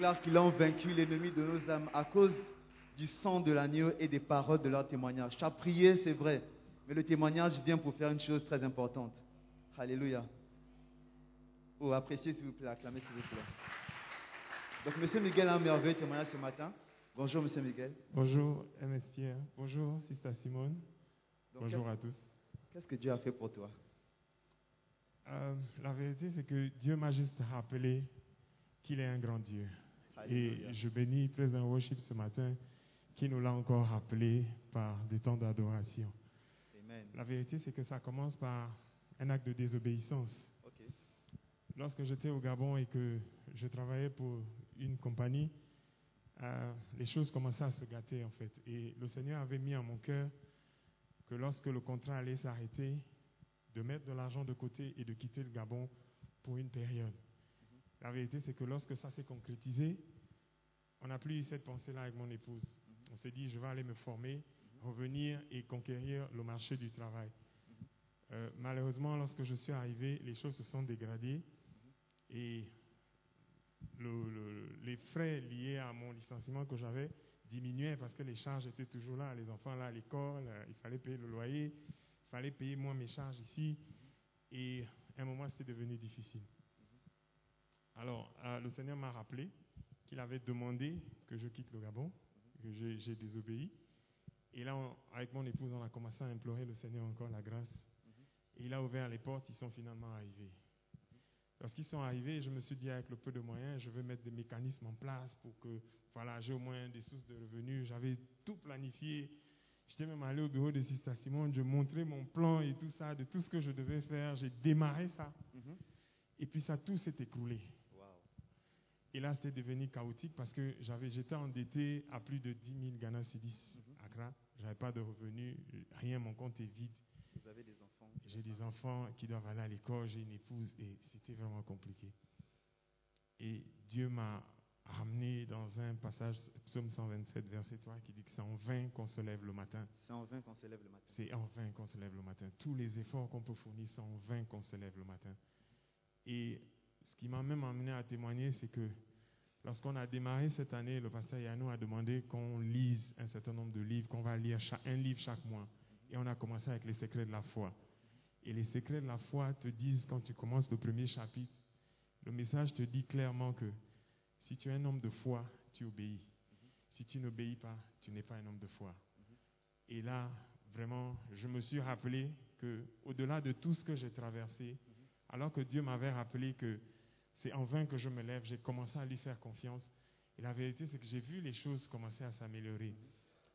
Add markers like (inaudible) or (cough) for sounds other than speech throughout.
Déclare qu'ils ont vaincu l'ennemi de nos âmes à cause du sang de l'agneau et des paroles de leur témoignage. Tu as prié, c'est vrai, mais le témoignage vient pour faire une chose très importante. Alléluia. Oh, appréciez s'il vous plaît, acclamez s'il vous plaît. Donc, M. Miguel a un merveilleux témoignage ce matin. Bonjour, M. Miguel. Bonjour MS Pierre. Bonjour Sister Simone. Donc, Bonjour à tous. Qu'est-ce que Dieu a fait pour toi? Euh, la vérité, c'est que Dieu m'a juste rappelé qu'il est un grand Dieu. Et je bénis Président Worship ce matin qui nous l'a encore rappelé par des temps d'adoration. La vérité, c'est que ça commence par un acte de désobéissance. Lorsque j'étais au Gabon et que je travaillais pour une compagnie, euh, les choses commençaient à se gâter en fait. Et le Seigneur avait mis en mon cœur que lorsque le contrat allait s'arrêter, de mettre de l'argent de côté et de quitter le Gabon pour une période. La vérité, c'est que lorsque ça s'est concrétisé, on n'a plus eu cette pensée-là avec mon épouse. On s'est dit, je vais aller me former, revenir et conquérir le marché du travail. Euh, malheureusement, lorsque je suis arrivé, les choses se sont dégradées et le- le- les frais liés à mon licenciement que j'avais diminuaient parce que les charges étaient toujours là, les enfants là à l'école, euh, il fallait payer le loyer, il fallait payer moi mes charges ici et à un moment c'était devenu difficile. Alors, euh, le Seigneur m'a rappelé qu'il avait demandé que je quitte le Gabon, que j'ai désobéi. Et là, on- avec mon épouse, on a commencé à implorer le Seigneur encore la grâce. Et il a ouvert les portes, ils sont finalement arrivés. Lorsqu'ils sont arrivés, je me suis dit, avec le peu de moyens, je vais mettre des mécanismes en place pour que voilà, j'ai au moins des sources de revenus. J'avais tout planifié. J'étais même allé au bureau de Sister Simone, je montrais mon plan et tout ça, de tout ce que je devais faire. J'ai démarré ça. Mhm. Et puis ça, tout s'est écroulé. Et là, c'était devenu chaotique parce que j'avais, j'étais endetté à plus de 10 000 Ghana Cedis à Accra. Je n'avais pas de revenus, rien, mon compte est vide. Vous avez des enfants. J'ai des enfants qui doivent aller à l'école, j'ai une épouse et c'était vraiment compliqué. Et Dieu m'a ramené dans un passage, psaume 127, verset 3, qui dit que c'est en vain qu'on se lève le matin. C'est en vain qu'on se lève le matin. C'est en vain qu'on se lève le matin. Tous les efforts qu'on peut fournir, c'est en vain qu'on se lève le matin. Et ce qui m'a même amené à témoigner, c'est que lorsqu'on a démarré cette année, le pasteur Yannou a demandé qu'on lise un certain nombre de livres, qu'on va lire un livre chaque mois. Et on a commencé avec les secrets de la foi. Et les secrets de la foi te disent, quand tu commences le premier chapitre, le message te dit clairement que si tu es un homme de foi, tu obéis. Si tu n'obéis pas, tu n'es pas un homme de foi. Et là, vraiment, je me suis rappelé que, au-delà de tout ce que j'ai traversé, alors que Dieu m'avait rappelé que c'est en vain que je me lève, j'ai commencé à lui faire confiance. Et la vérité, c'est que j'ai vu les choses commencer à s'améliorer.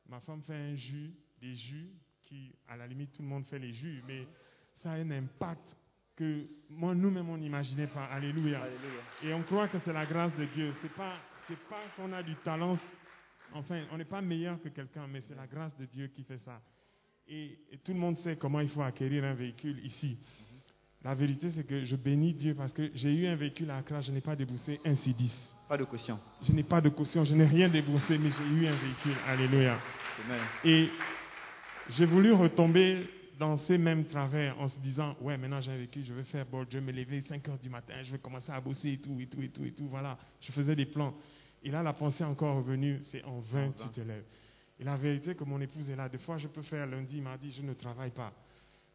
Ma femme fait un jus, des jus qui, à la limite, tout le monde fait les jus, mais ça a un impact que moi, nous-mêmes, on n'imaginait pas. Alléluia. Alléluia. Et on croit que c'est la grâce de Dieu. C'est pas, c'est pas qu'on a du talent. Enfin, on n'est pas meilleur que quelqu'un, mais c'est la grâce de Dieu qui fait ça. Et, et tout le monde sait comment il faut acquérir un véhicule ici. La vérité, c'est que je bénis Dieu parce que j'ai eu un véhicule à Accra, je n'ai pas déboursé un C10. Pas de caution. Je n'ai pas de caution, je n'ai rien déboursé, mais j'ai eu un véhicule. Alléluia. Amen. Et j'ai voulu retomber dans ces mêmes travers en se disant Ouais, maintenant j'ai vécu, je vais faire bon, je vais me lever 5 heures du matin, je vais commencer à bosser et tout, et tout, et tout, et tout. Voilà, je faisais des plans. Et là, la pensée est encore revenue c'est en vain tu te lèves. Et la vérité que mon épouse est là, des fois je peux faire lundi, mardi, je ne travaille pas.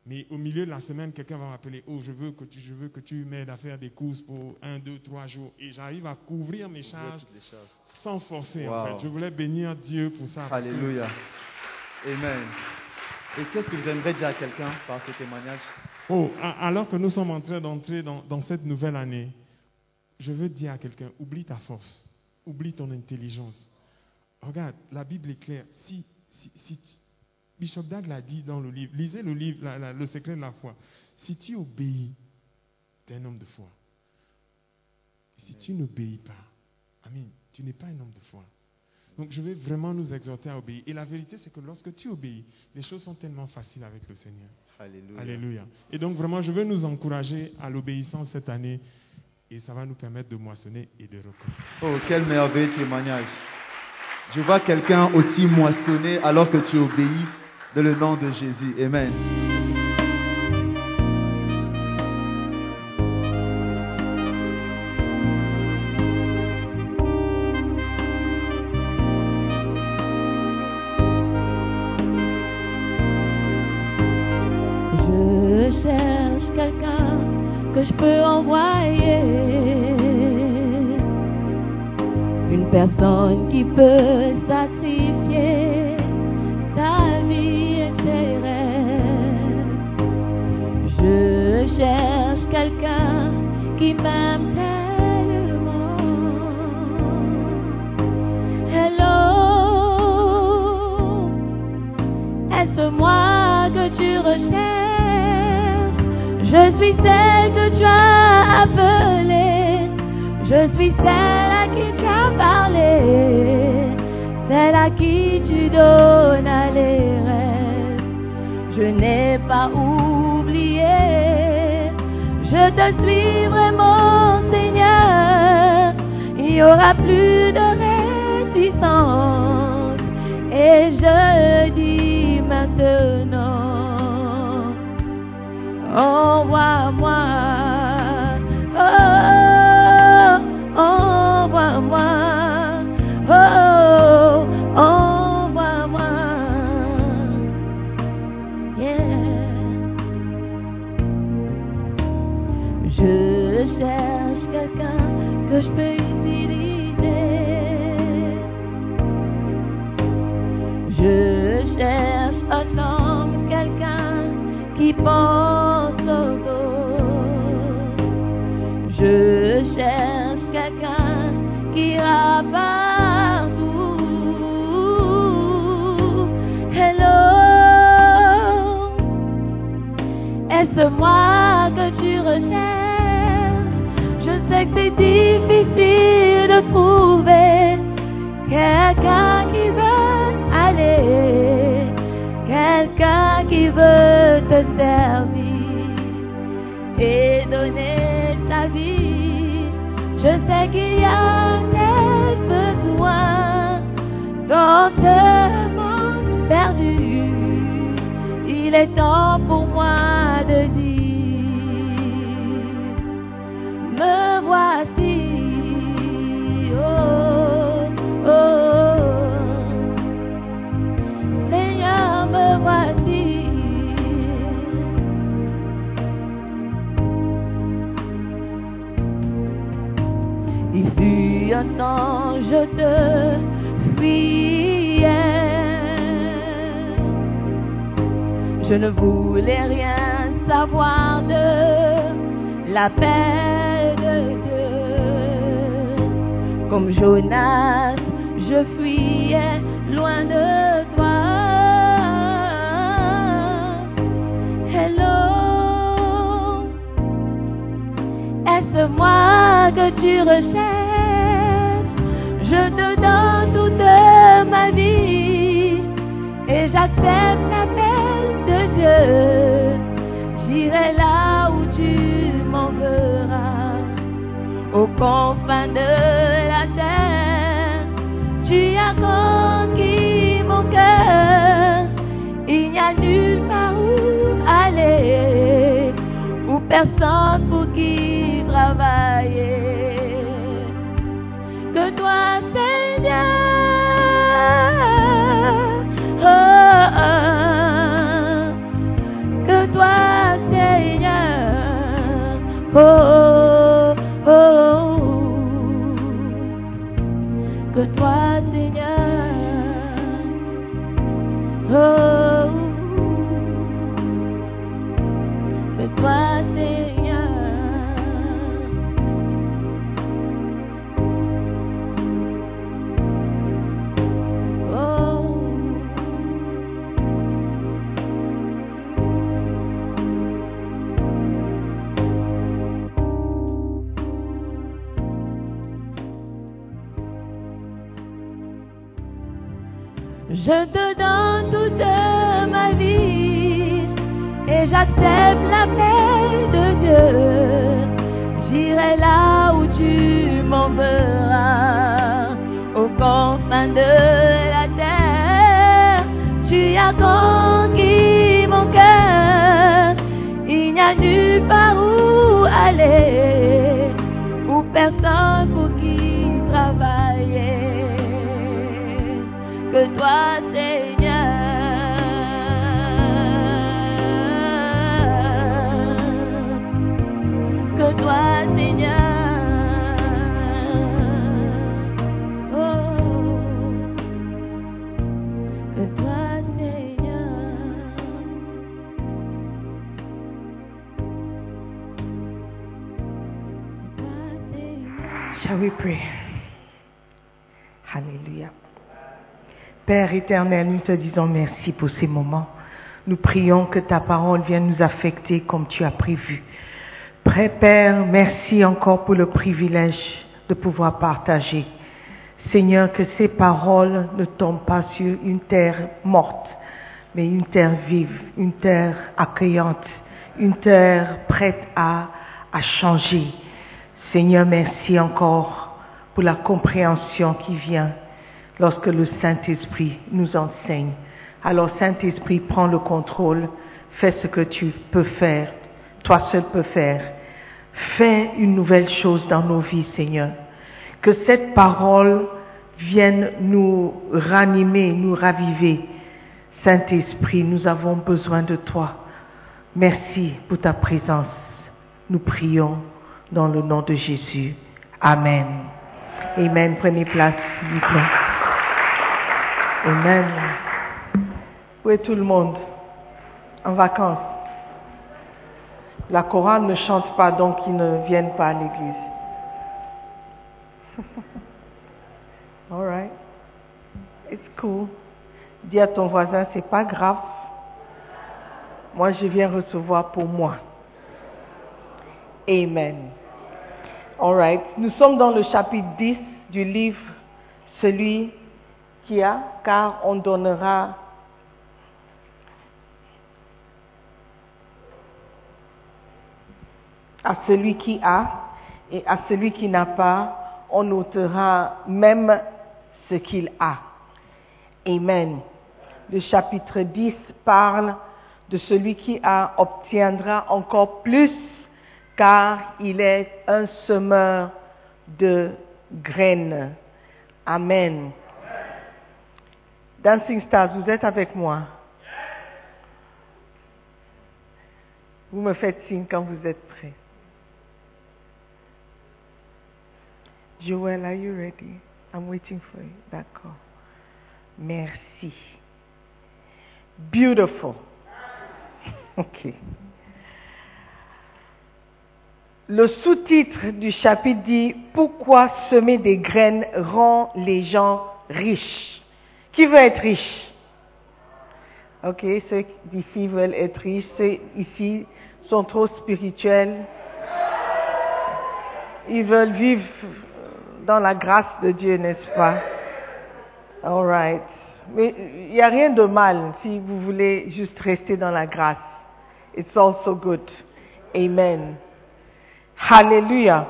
Mais au milieu de la semaine, quelqu'un va m'appeler Oh, je veux que tu, je veux que tu m'aides à faire des courses pour un, deux, trois jours. Et j'arrive à couvrir mes charges sans forcer. En fait. Je voulais bénir Dieu pour ça. que- Alléluia. Amen. Et qu'est-ce que vous aimeriez dire à quelqu'un par ce témoignage? Oh, alors que nous sommes en train d'entrer dans, dans cette nouvelle année, je veux dire à quelqu'un, oublie ta force, oublie ton intelligence. Regarde, la Bible est claire. Si, si, si Bishop Dag l'a dit dans le livre, lisez le livre, la- la- Le secret de la foi. Si tu obéis, tu es un homme de foi. Si tu n'obéis pas, Amen, tu n'es pas un homme de foi. Donc je vais vraiment nous exhorter à obéir. Et la vérité, c'est que lorsque tu obéis, les choses sont tellement faciles avec le Seigneur. Alléluia. Alléluia. Et donc vraiment, je veux nous encourager à l'obéissance cette année et ça va nous permettre de moissonner et de reconnaître. Oh, quel merveilleux témoignage. Je vois quelqu'un aussi moissonner alors que tu obéis dans le nom de Jésus. Amen. Je cherche quelqu'un que je peux envoyer. Une personne qui peut sacrifier suis celle que tu as appelée. Je suis celle à qui tu as parlé. Celle à qui tu donnes les rêves. Je n'ai pas oublié. Je te suivrai, mon Seigneur. Il n'y aura plus de résistance. Et je dis maintenant, envoie-moi, oh, que tu recherches? Je sais que c'est difficile de trouver quelqu'un qui veut aller, quelqu'un qui veut te servir et donner sa vie. Je sais qu'il y a des besoins dans ce monde perdu. Il est temps j'accepte la paix de Dieu. J'irai là où tu m'enverras, aux confins de Père éternel, nous te disons merci pour ces moments. Nous prions que ta parole vienne nous affecter comme tu as prévu. Père, merci encore pour le privilège de pouvoir partager. Seigneur, que ces paroles ne tombent pas sur une terre morte, mais une terre vive, une terre accueillante, une terre prête à, à changer. Seigneur, merci encore pour la compréhension qui vient lorsque le Saint-Esprit nous enseigne. Alors Saint-Esprit, prends le contrôle, fais ce que tu peux faire, toi seul peux faire. Fais une nouvelle chose dans nos vies, Seigneur. Que cette parole vienne nous ranimer, nous raviver. Saint-Esprit, nous avons besoin de toi. Merci pour ta présence. Nous prions dans le nom de Jésus. Amen. Amen. Prenez place. Amen. Où est tout le monde? En vacances. La chorale ne chante pas, donc ils ne viennent pas à l'église. (laughs) All right. It's cool. Dis à ton voisin, c'est pas grave. Moi, je viens recevoir pour moi. Amen. All right. Nous sommes dans le chapitre 10 du livre Celui car on donnera à celui qui a et à celui qui n'a pas, on ôtera même ce qu'il a. Amen. Le chapitre 10 parle de celui qui a obtiendra encore plus car il est un semeur de graines. Amen. Dancing Stars, vous êtes avec moi. Vous me faites signe quand vous êtes prêts. Joel, are you ready? I'm waiting for you. D'accord. Merci. Beautiful. (laughs) OK. Le sous-titre du chapitre dit Pourquoi semer des graines rend les gens riches? Qui veut être riche Ok, ceux d'ici veulent être riches, ceux ici sont trop spirituels. Ils veulent vivre dans la grâce de Dieu, n'est-ce pas? All right. Mais il n'y a rien de mal si vous voulez juste rester dans la grâce. It's also good. Amen. Alléluia.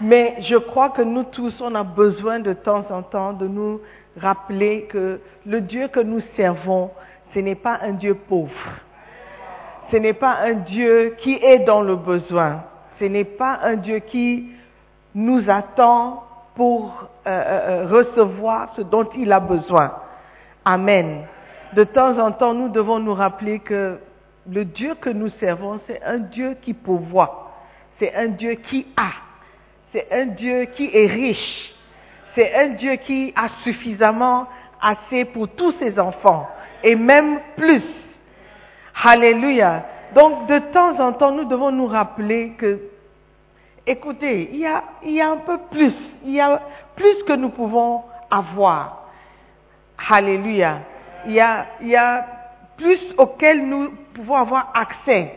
Mais je crois que nous tous, on a besoin de temps en temps de nous rappeler que le Dieu que nous servons, ce n'est pas un Dieu pauvre. Ce n'est pas un Dieu qui est dans le besoin. Ce n'est pas un Dieu qui nous attend pour euh, euh, recevoir ce dont il a besoin. Amen. De temps en temps, nous devons nous rappeler que le Dieu que nous servons, c'est un Dieu qui pourvoit. C'est un Dieu qui a. C'est un Dieu qui est riche. C'est un Dieu qui a suffisamment assez pour tous ses enfants. Et même plus. Alléluia. Donc, de temps en temps, nous devons nous rappeler que, écoutez, il y a, un peu plus. Il y a plus que nous pouvons avoir. Alléluia. Il y a, il y a plus auquel nous pouvons avoir accès,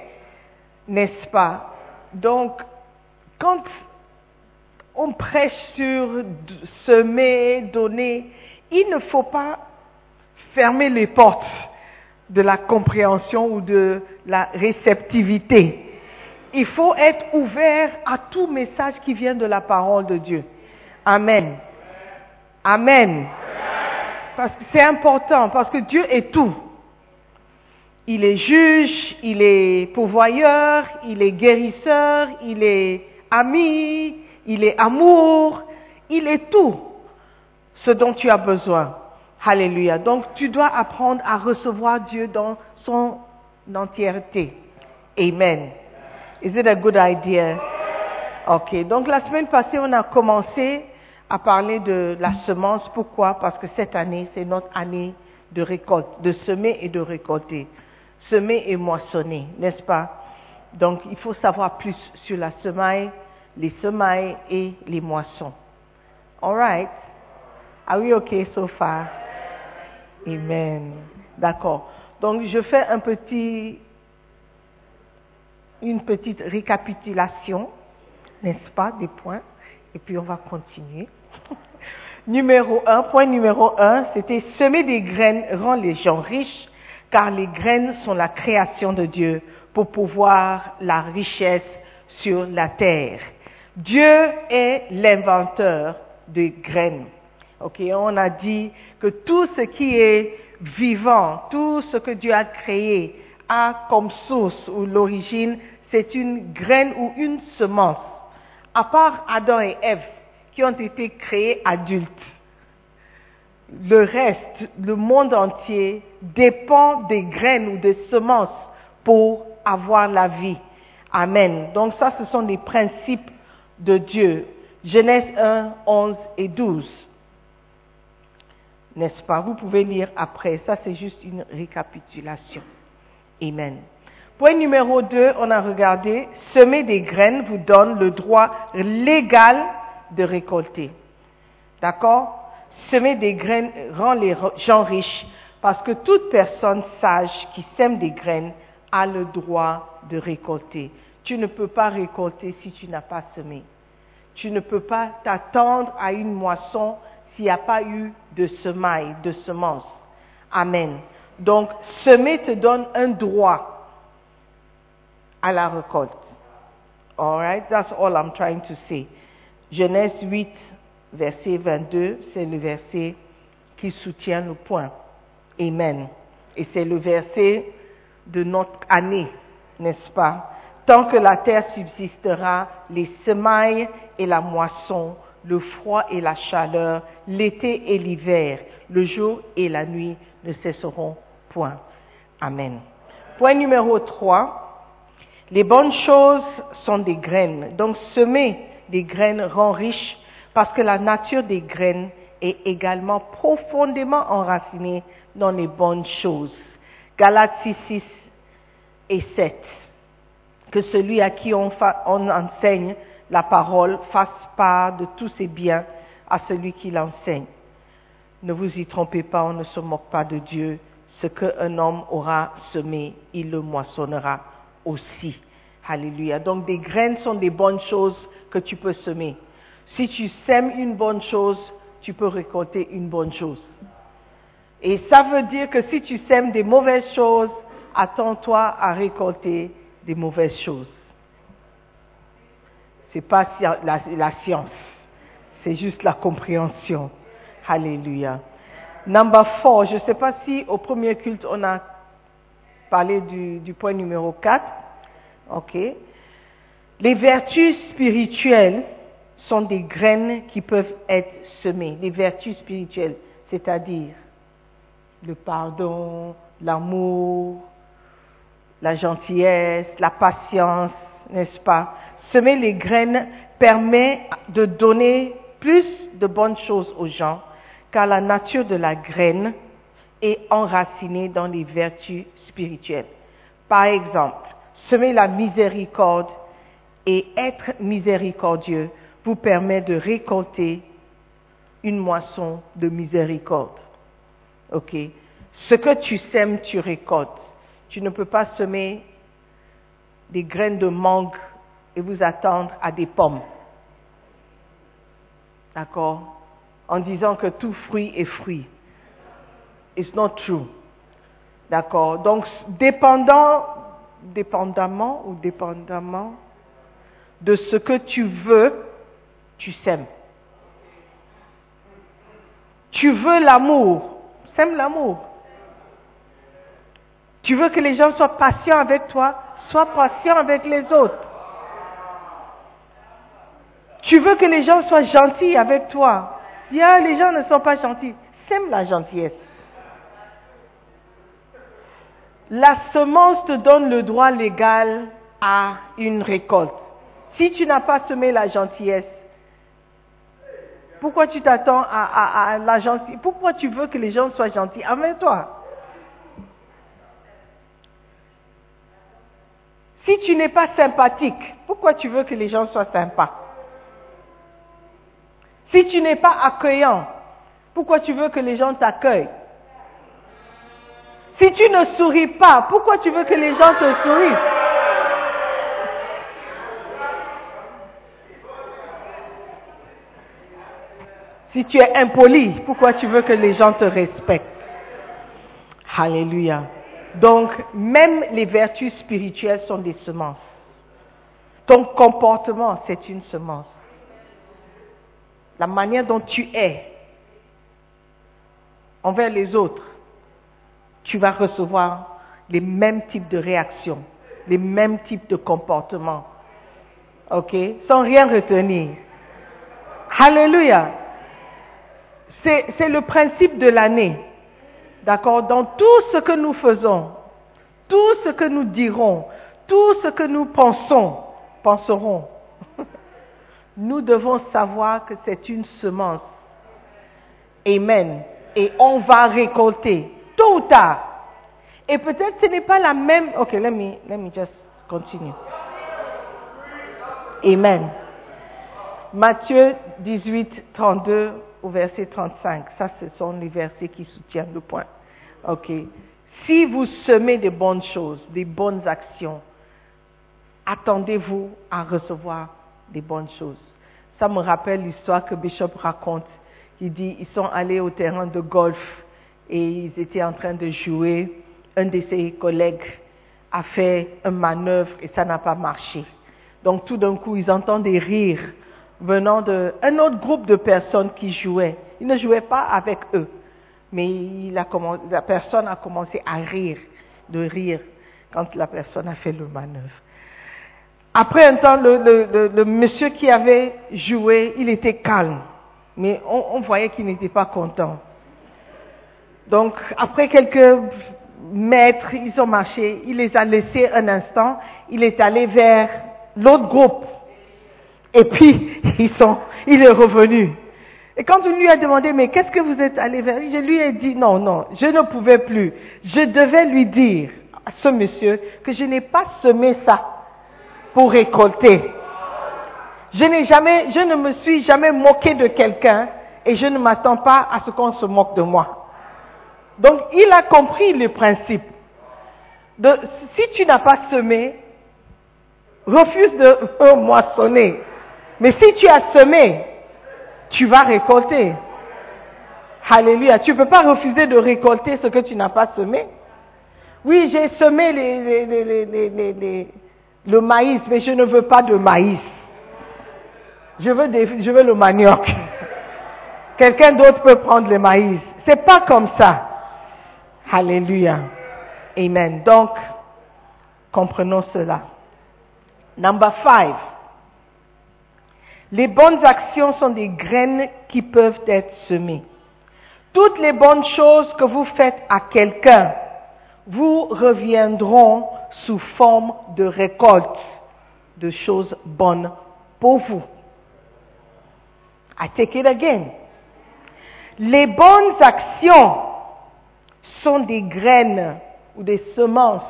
n'est-ce pas? Donc, quand on prêche sur semer, donner, il ne faut pas fermer les portes de la compréhension ou de la réceptivité. Il faut être ouvert à tout message qui vient de la parole de Dieu. Amen. Amen. Parce que c'est important, parce que Dieu est tout. Il est juge, il est pourvoyeur, il est guérisseur, il est ami, il est amour, il est tout ce dont tu as besoin. Alléluia. Donc tu dois apprendre à recevoir Dieu dans son entièreté. Amen. Is it a good idea? Ok. Donc la semaine passée, on a commencé à parler de la semence. Pourquoi? Parce que cette année, c'est notre année de récolte, de semer et de récolter semer et moissonner, n'est-ce pas? Donc il faut savoir plus sur la semaille, les semailles et les moissons. All right? Are we okay so far? Amen. D'accord. Donc je fais une petite récapitulation, n'est-ce pas, des points, et puis on va continuer. (laughs) numéro un, point numéro un, c'était semer des graines rend les gens riches car les graines sont la création de Dieu pour pouvoir la richesse sur la terre. Dieu est l'inventeur des graines. Ok, on a dit que tout ce qui est vivant, tout ce que Dieu a créé a comme source ou l'origine, c'est une graine ou une semence. À part Adam et Ève, qui ont été créés adultes le reste, le monde entier, dépend des graines ou des semences pour avoir la vie. Amen. Donc ça, ce sont les principes de Dieu. Genèse 1, 11 et 12. N'est-ce pas? Vous pouvez lire après. Ça, c'est juste une récapitulation. Amen. Point numéro 2, on a regardé, semer des graines vous donne le droit légal de récolter. D'accord? Semer des graines rend les gens riches parce que toute personne sage qui sème des graines a le droit de récolter. Tu ne peux pas récolter si tu n'as pas semé. Tu ne peux pas t'attendre à une moisson s'il n'y a pas eu de semailles, de semences. Amen. Donc, semer te donne un droit à la récolte. Alright? That's all I'm trying to say. Genèse 8, verset 22, c'est le verset qui soutient le point. Amen. Et c'est le verset de notre année, n'est-ce pas? Tant que la terre subsistera, les semailles et la moisson, le froid et la chaleur, l'été et l'hiver, le jour et la nuit ne cesseront point. Amen. Point numéro 3. Les bonnes choses sont des graines. Donc semer des graines rend riche parce que la nature des graines est également profondément enracinée dans les bonnes choses. Galates 6, et 7. Que celui à qui on, on enseigne la parole fasse part de tous ses biens à celui qui l'enseigne. Ne vous y trompez pas, on ne se moque pas de Dieu. Ce qu'un homme aura semé, il le moissonnera aussi. Alléluia. Donc des graines sont des bonnes choses que tu peux semer. Si tu sèmes une bonne chose, tu peux récolter une bonne chose. Et ça veut dire que si tu sèmes des mauvaises choses, attends-toi à récolter des mauvaises choses. C'est pas la, la science, c'est juste la compréhension. Alléluia. Number four, je ne sais pas si au premier culte on a parler du, du point numéro 4. OK. Les vertus spirituelles sont des graines qui peuvent être semées. Les vertus spirituelles, c'est-à-dire le pardon, l'amour, la gentillesse, la patience, n'est-ce pas? Semer les graines permet de donner plus de bonnes choses aux gens, car la nature de la graine est enracinée dans les vertus spirituelles. Par exemple, semer la miséricorde et être miséricordieux vous permet de récolter une moisson de miséricorde. OK? Ce que tu sèmes, tu récoltes. Tu ne peux pas semer des graines de mangue et vous attendre à des pommes. D'accord? En disant que tout fruit est fruit. It's not true. D'accord? Donc, dépendant, dépendamment ou dépendamment de ce que tu veux, tu sèmes. Tu veux l'amour, sème l'amour. Tu veux que les gens soient patients avec toi, sois patient avec les autres. Tu veux que les gens soient gentils avec toi. Bien, les gens ne sont pas gentils. Sème la gentillesse. La semence te donne le droit légal à une récolte. Si tu n'as pas semé la gentillesse, pourquoi tu t'attends à, la gentillesse? Pourquoi tu veux que les gens soient gentils avec toi? Si tu n'es pas sympathique, pourquoi tu veux que les gens soient sympas? Si tu n'es pas accueillant, pourquoi tu veux que les gens t'accueillent? Si tu ne souris pas, pourquoi tu veux que les gens te sourient? Si tu es impoli, pourquoi tu veux que les gens te respectent? Alléluia. Donc, même les vertus spirituelles sont des semences. Ton comportement, c'est une semence. La manière dont tu es envers les autres, tu vas recevoir les mêmes types de réactions, les mêmes types de comportements. OK? Sans rien retenir. Alléluia. C'est le principe de l'année. D'accord? Dans tout ce que nous faisons, tout ce que nous dirons, tout ce que nous pensons, penserons, (laughs) nous devons savoir que c'est une semence. Amen. Et on va récolter, tôt ou tard. Et peut-être ce n'est pas la même. Ok, let me, let me just continue. Amen. Matthieu 18, 32 au verset 35. Ça, ce sont les versets qui soutiennent le point. OK. Si vous semez des bonnes choses, des bonnes actions, attendez-vous à recevoir des bonnes choses. Ça me rappelle l'histoire que Bishop raconte. Il dit, ils sont allés au terrain de golf et ils étaient en train de jouer. Un de ses collègues a fait une manœuvre et ça n'a pas marché. Donc tout d'un coup, ils entendent des rires venant d'un autre groupe de personnes qui jouaient. Ils ne jouaient pas avec eux, mais la personne a commencé à rire, de rire, quand la personne a fait le manœuvre. Après un temps, le, monsieur qui avait joué, il était calme, mais on, voyait qu'il n'était pas content. Donc, après quelques mètres, ils ont marché, il les a laissés un instant, il est allé vers l'autre groupe et puis, (laughs) ils sont, il est revenu. Et quand on lui a demandé, mais qu'est-ce que vous êtes allé vers lui? Je lui ai dit, non, non, je ne pouvais plus. Je devais lui dire à ce monsieur que je n'ai pas semé ça pour récolter. Je n'ai jamais, je ne me suis jamais moqué de quelqu'un et je ne m'attends pas à ce qu'on se moque de moi. Donc, il a compris le principe. Si tu n'as pas semé, refuse de moissonner. Mais si tu as semé, tu vas récolter. Alléluia. Tu ne peux pas refuser de récolter ce que tu n'as pas semé. Oui, j'ai semé le maïs, mais je ne veux pas de maïs. Je veux, je veux le manioc. Quelqu'un d'autre peut prendre le maïs. C'est pas comme ça. Alléluia. Amen. Donc, comprenons cela. Number five. Les bonnes actions sont des graines qui peuvent être semées. Toutes les bonnes choses que vous faites à quelqu'un vous reviendront sous forme de récolte de choses bonnes pour vous. I take it again. Les bonnes actions sont des graines ou des semences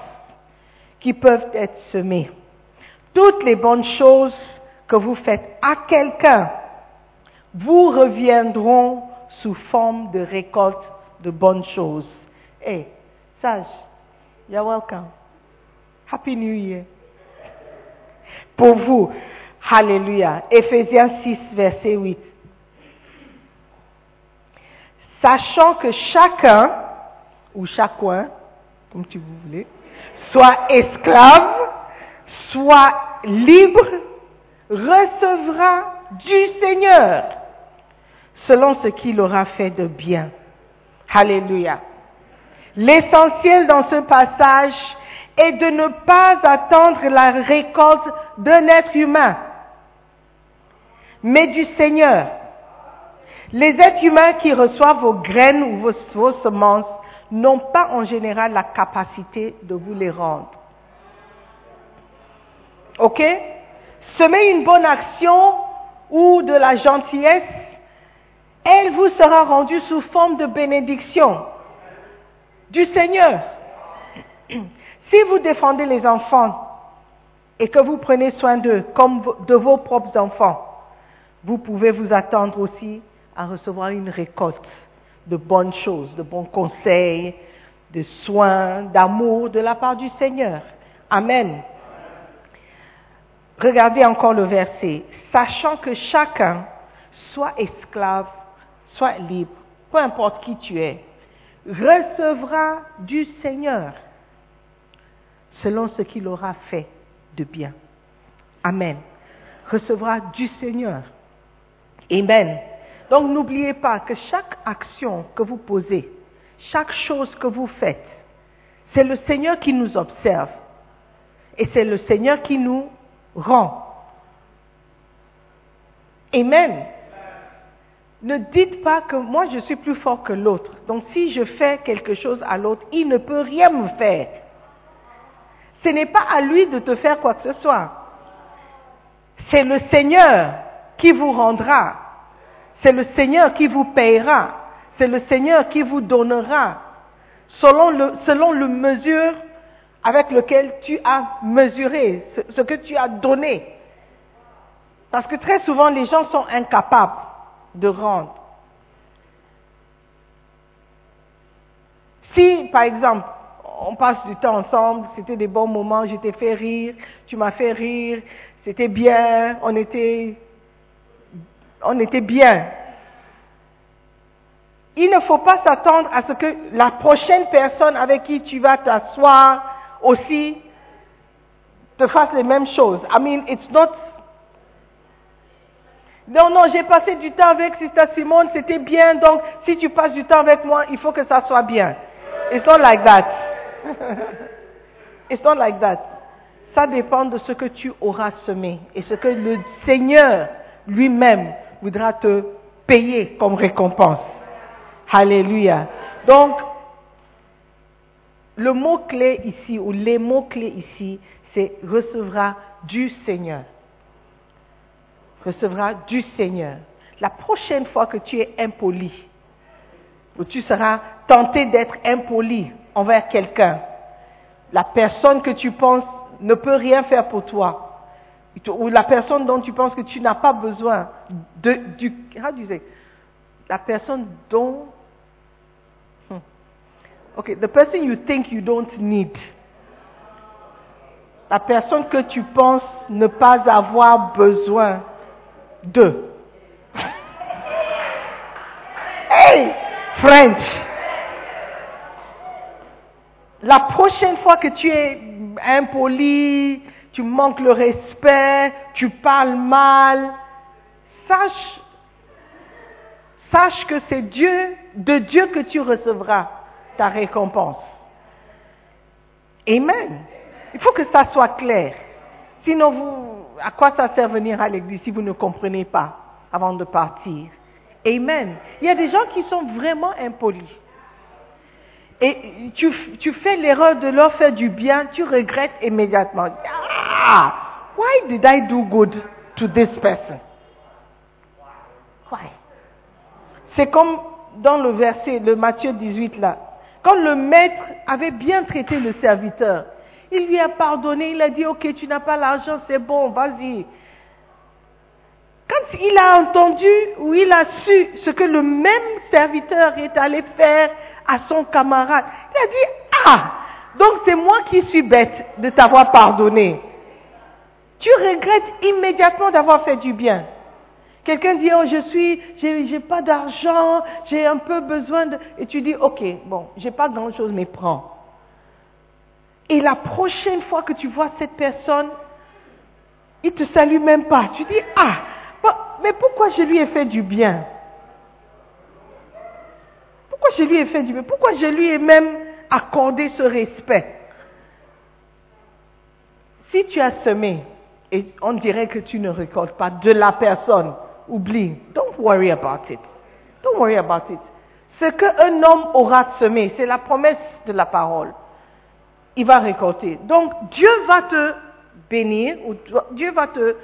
qui peuvent être semées. Toutes les bonnes choses que vous faites à quelqu'un vous reviendront sous forme de récolte de bonnes choses. Hey, sage, you're welcome. Happy New Year. Pour vous, Alléluia. Éphésiens 6, verset 8. Sachant que chacun, ou chacun, comme tu voulez, soit esclave, soit libre, recevra du Seigneur selon ce qu'il aura fait de bien. Alléluia. L'essentiel dans ce passage est de ne pas attendre la récolte d'un être humain, mais du Seigneur. Les êtres humains qui reçoivent vos graines ou vos, semences n'ont pas en général la capacité de vous les rendre. OK? Semer une bonne action ou de la gentillesse, elle vous sera rendue sous forme de bénédiction du Seigneur. Si vous défendez les enfants et que vous prenez soin d'eux comme de vos propres enfants, vous pouvez vous attendre aussi à recevoir une récolte de bonnes choses, de bons conseils, de soins, d'amour de la part du Seigneur. Amen. Regardez encore le verset. Sachant que chacun, soit esclave, soit libre, peu importe qui tu es, recevra du Seigneur selon ce qu'il aura fait de bien. Amen. Recevra du Seigneur. Amen. Donc n'oubliez pas que chaque action que vous posez, chaque chose que vous faites, c'est le Seigneur qui nous observe. Et c'est le Seigneur qui nous rend. Amen. Ne dites pas que moi je suis plus fort que l'autre. Donc si je fais quelque chose à l'autre, il ne peut rien me faire. Ce n'est pas à lui de te faire quoi que ce soit. C'est le Seigneur qui vous rendra. C'est le Seigneur qui vous payera. C'est le Seigneur qui vous donnera selon le, selon le mesure avec lequel tu as mesuré, ce, que tu as donné. Parce que très souvent, les gens sont incapables de rendre. Si, par exemple, on passe du temps ensemble, c'était des bons moments, je t'ai fait rire, tu m'as fait rire, c'était bien, on était, on était bien. Il ne faut pas s'attendre à ce que la prochaine personne avec qui tu vas t'asseoir aussi te fasse les mêmes choses. I mean, it's not. Non, non, j'ai passé du temps avec Sister Simone, c'était bien, donc si tu passes du temps avec moi, il faut que ça soit bien. It's not like that. (laughs) It's not like that. Ça dépend de ce que tu auras semé et ce que le Seigneur lui-même voudra te payer comme récompense. Alléluia. Donc, le mot-clé ici, ou les mots-clés ici, c'est recevra du Seigneur. Recevra du Seigneur. La prochaine fois que tu es impoli, ou tu seras tenté d'être impoli envers quelqu'un, la personne que tu penses ne peut rien faire pour toi, ou la personne dont tu penses que tu n'as pas besoin, de, du, la personne dont. Okay, the person you think you don't need, la personne que tu penses ne pas avoir besoin de. (laughs) hey, French. La prochaine fois que tu es impoli, tu manques le respect, tu parles mal, sache, sache que c'est Dieu, de Dieu que tu recevras ta récompense. Amen. Il faut que ça soit clair. Sinon, vous, à quoi ça sert venir à l'église si vous ne comprenez pas avant de partir? Amen. Il y a des gens qui sont vraiment impolis. Et tu, tu fais l'erreur de leur faire du bien, tu regrettes immédiatement. Ah, why did I do good to this person? Why? C'est comme dans le verset de Matthieu 18 là. Quand le maître avait bien traité le serviteur, il lui a pardonné, il a dit, ok, tu n'as pas l'argent, c'est bon, vas-y. Quand il a entendu ou il a su ce que le même serviteur est allé faire à son camarade, il a dit, ah, donc c'est moi qui suis bête de t'avoir pardonné. Tu regrettes immédiatement d'avoir fait du bien. Quelqu'un dit, oh, je suis, j'ai, pas d'argent, j'ai un peu besoin de, et tu dis, ok, bon, j'ai pas grand chose, mais prends. Et la prochaine fois que tu vois cette personne, il te salue même pas. Tu dis, ah, mais pourquoi je lui ai fait du bien? Pourquoi je lui ai fait du bien? Pourquoi je lui ai même accordé ce respect? Si tu as semé, et on dirait que tu ne récoltes pas de la personne, oublie. Don't worry about it. Don't worry about it. Ce qu'un homme aura semé, c'est la promesse de la parole. Il va récolter. Donc Dieu va te bénir, ou Dieu va te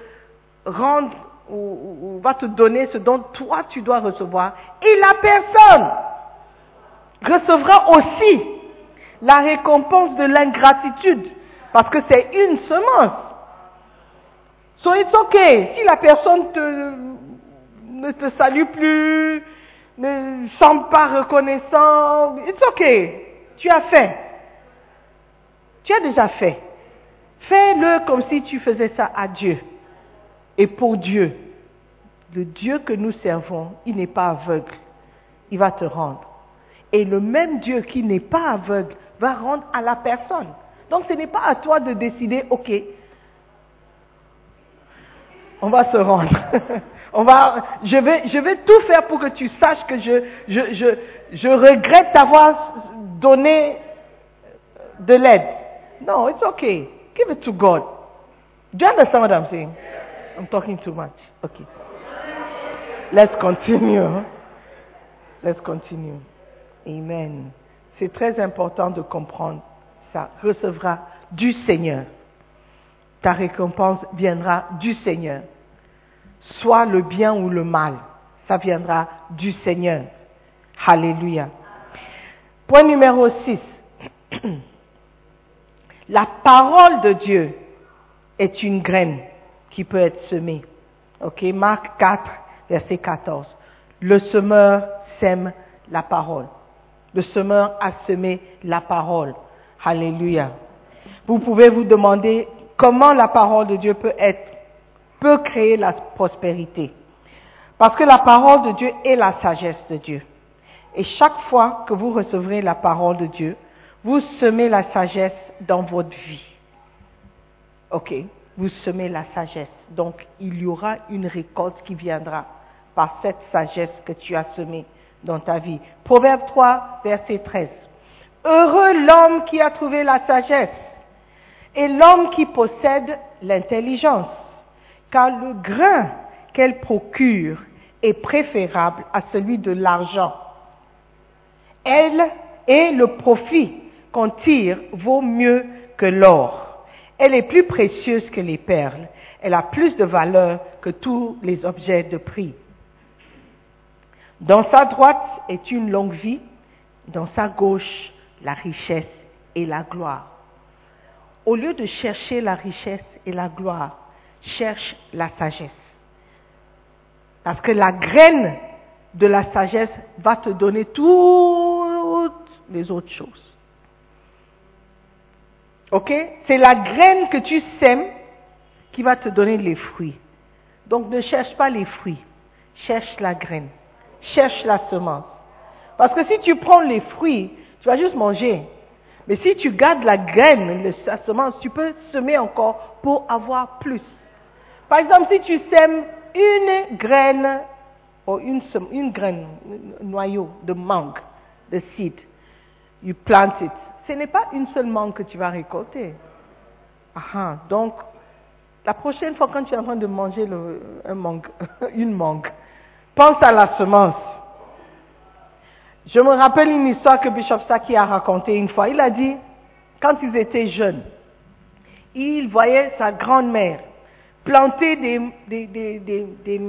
rendre, ou, va te donner ce dont toi tu dois recevoir. Et la personne recevra aussi la récompense de l'ingratitude, parce que c'est une semence. So it's okay. Si la personne te, ne te salue plus, ne semble pas reconnaissant, it's okay. Tu as fait. Tu as déjà fait. Fais-le comme si tu faisais ça à Dieu et pour Dieu. Le Dieu que nous servons, il n'est pas aveugle. Il va te rendre. Et le même Dieu qui n'est pas aveugle va rendre à la personne. Donc ce n'est pas à toi de décider, ok, on va se rendre. (laughs) je vais, tout faire pour que tu saches que je, regrette d'avoir donné de l'aide. No, it's okay. Give it to God. Do you understand what I'm saying? I'm talking too much. Okay. Let's continue. Let's continue. Amen. C'est très important de comprendre ça. Recevra du Seigneur. Ta récompense viendra du Seigneur. Soit le bien ou le mal, ça viendra du Seigneur. Alléluia. Point numéro 6. (clears throat) La parole de Dieu est une graine qui peut être semée. Ok, Marc 4, verset 14. Le semeur sème la parole. Le semeur a semé la parole. Alléluia. Vous pouvez vous demander comment la parole de Dieu peut être, peut créer la prospérité. Parce que la parole de Dieu est la sagesse de Dieu. Et chaque fois que vous recevrez la parole de Dieu, vous semez la sagesse dans votre vie. OK? Vous semez la sagesse. Donc, il y aura une récolte qui viendra par cette sagesse que tu as semée dans ta vie. Proverbe 3, verset 13. Heureux l'homme qui a trouvé la sagesse et l'homme qui possède l'intelligence, car le grain qu'elle procure est préférable à celui de l'argent. Elle et le profit qu'on tire vaut mieux que l'or. Elle est plus précieuse que les perles. Elle a plus de valeur que tous les objets de prix. Dans sa droite est une longue vie, dans sa gauche la richesse et la gloire. Au lieu de chercher la richesse et la gloire, cherche la sagesse. Parce que la graine de la sagesse va te donner toutes les autres choses. Ok? C'est la graine que tu sèmes qui va te donner les fruits. Donc ne cherche pas les fruits, cherche la graine, cherche la semence. Parce que si tu prends les fruits, tu vas juste manger. Mais si tu gardes la graine, la semence, tu peux semer encore pour avoir plus. Par exemple, si tu sèmes une graine, ou une, graine, un noyau de mangue, de seed, you plant it, ce n'est pas une seule mangue que tu vas récolter. Ah, ah, donc, la prochaine fois quand tu es en train de manger un mangue, (laughs) une mangue, pense à la semence. Je me rappelle une histoire que Bishop Saki a racontée une fois. Il a dit, quand ils étaient jeunes, il voyait sa grand-mère planter des,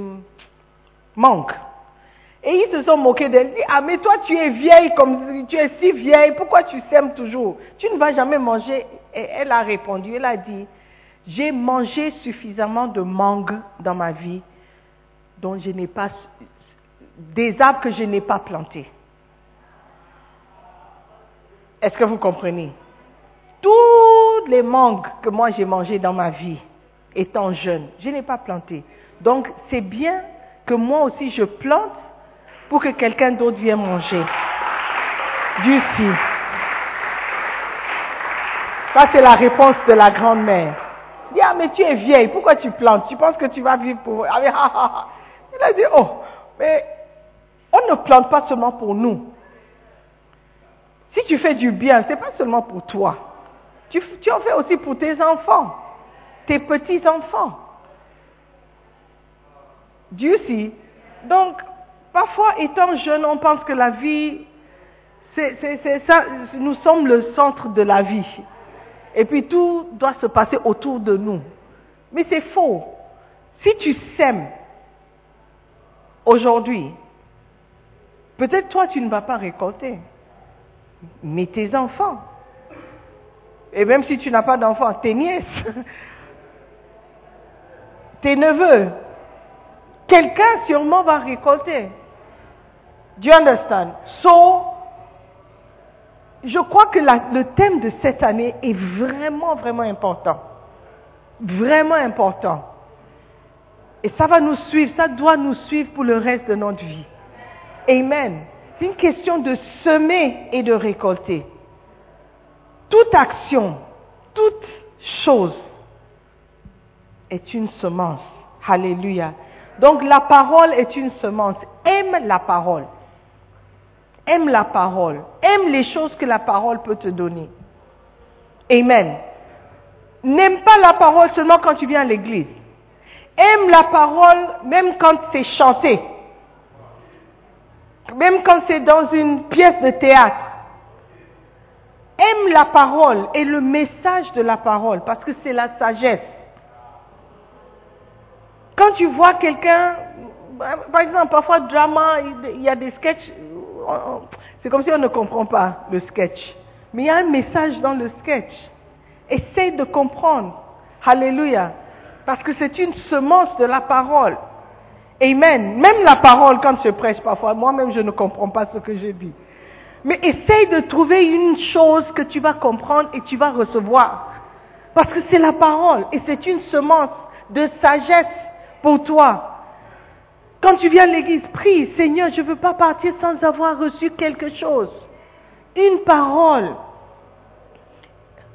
mangues. Et ils se sont moqués d'elle. Dit, ah, mais toi, tu es vieille comme, tu es si vieille, pourquoi tu sèmes toujours? Tu ne vas jamais manger. Et elle a répondu, elle a dit, j'ai mangé suffisamment de mangues dans ma vie dont je n'ai pas, des arbres que je n'ai pas plantés. Est-ce que vous comprenez? Toutes les mangues que moi j'ai mangées dans ma vie, étant jeune, je n'ai pas planté. Donc c'est bien que moi aussi je plante pour que quelqu'un d'autre vienne manger du fruit. Ça c'est la réponse de la grand-mère. Dis, ah mais tu es vieille, pourquoi tu plantes? Tu penses que tu vas vivre pour... Ah, mais, (laughs) ah, ah, ah. Il a dit, oh, mais on ne plante pas seulement pour nous. Si tu fais du bien, ce n'est pas seulement pour toi. Tu, tu en fais aussi pour tes enfants, tes petits-enfants. Dieu si. Donc, parfois, étant jeune, on pense que la vie, c'est ça, nous sommes le centre de la vie. Et puis tout doit se passer autour de nous. Mais c'est faux. Si tu sèmes aujourd'hui, peut-être toi tu ne vas pas récolter, mais tes enfants, et même si tu n'as pas d'enfants, tes nièces, tes neveux, quelqu'un sûrement va récolter. Do you understand? So, je crois que le thème de cette année est vraiment, vraiment important. Vraiment important. Et ça va nous suivre, ça doit nous suivre pour le reste de notre vie. Amen. C'est une question de semer et de récolter. Toute action, toute chose est une semence. Alléluia. Donc la parole est une semence. Aime la parole. Aime la parole. Aime les choses que la parole peut te donner. Amen. N'aime pas la parole seulement quand tu viens à l'église. Aime la parole même quand c'est chanté. Même quand c'est dans une pièce de théâtre. Aime la parole et le message de la parole parce que c'est la sagesse. Quand tu vois quelqu'un, par exemple, parfois drama, il y a des sketchs, c'est comme si on ne comprend pas le sketch. Mais il y a un message dans le sketch. Essaye de comprendre. Alléluia. Parce que c'est une semence de la parole. Amen. Même la parole, quand je prêche parfois, moi-même, je ne comprends pas ce que je dis. Mais essaye de trouver une chose que tu vas comprendre et tu vas recevoir. Parce que c'est la parole et c'est une semence de sagesse pour toi. Quand tu viens à l'église, prie, Seigneur, je ne veux pas partir sans avoir reçu quelque chose. Une parole,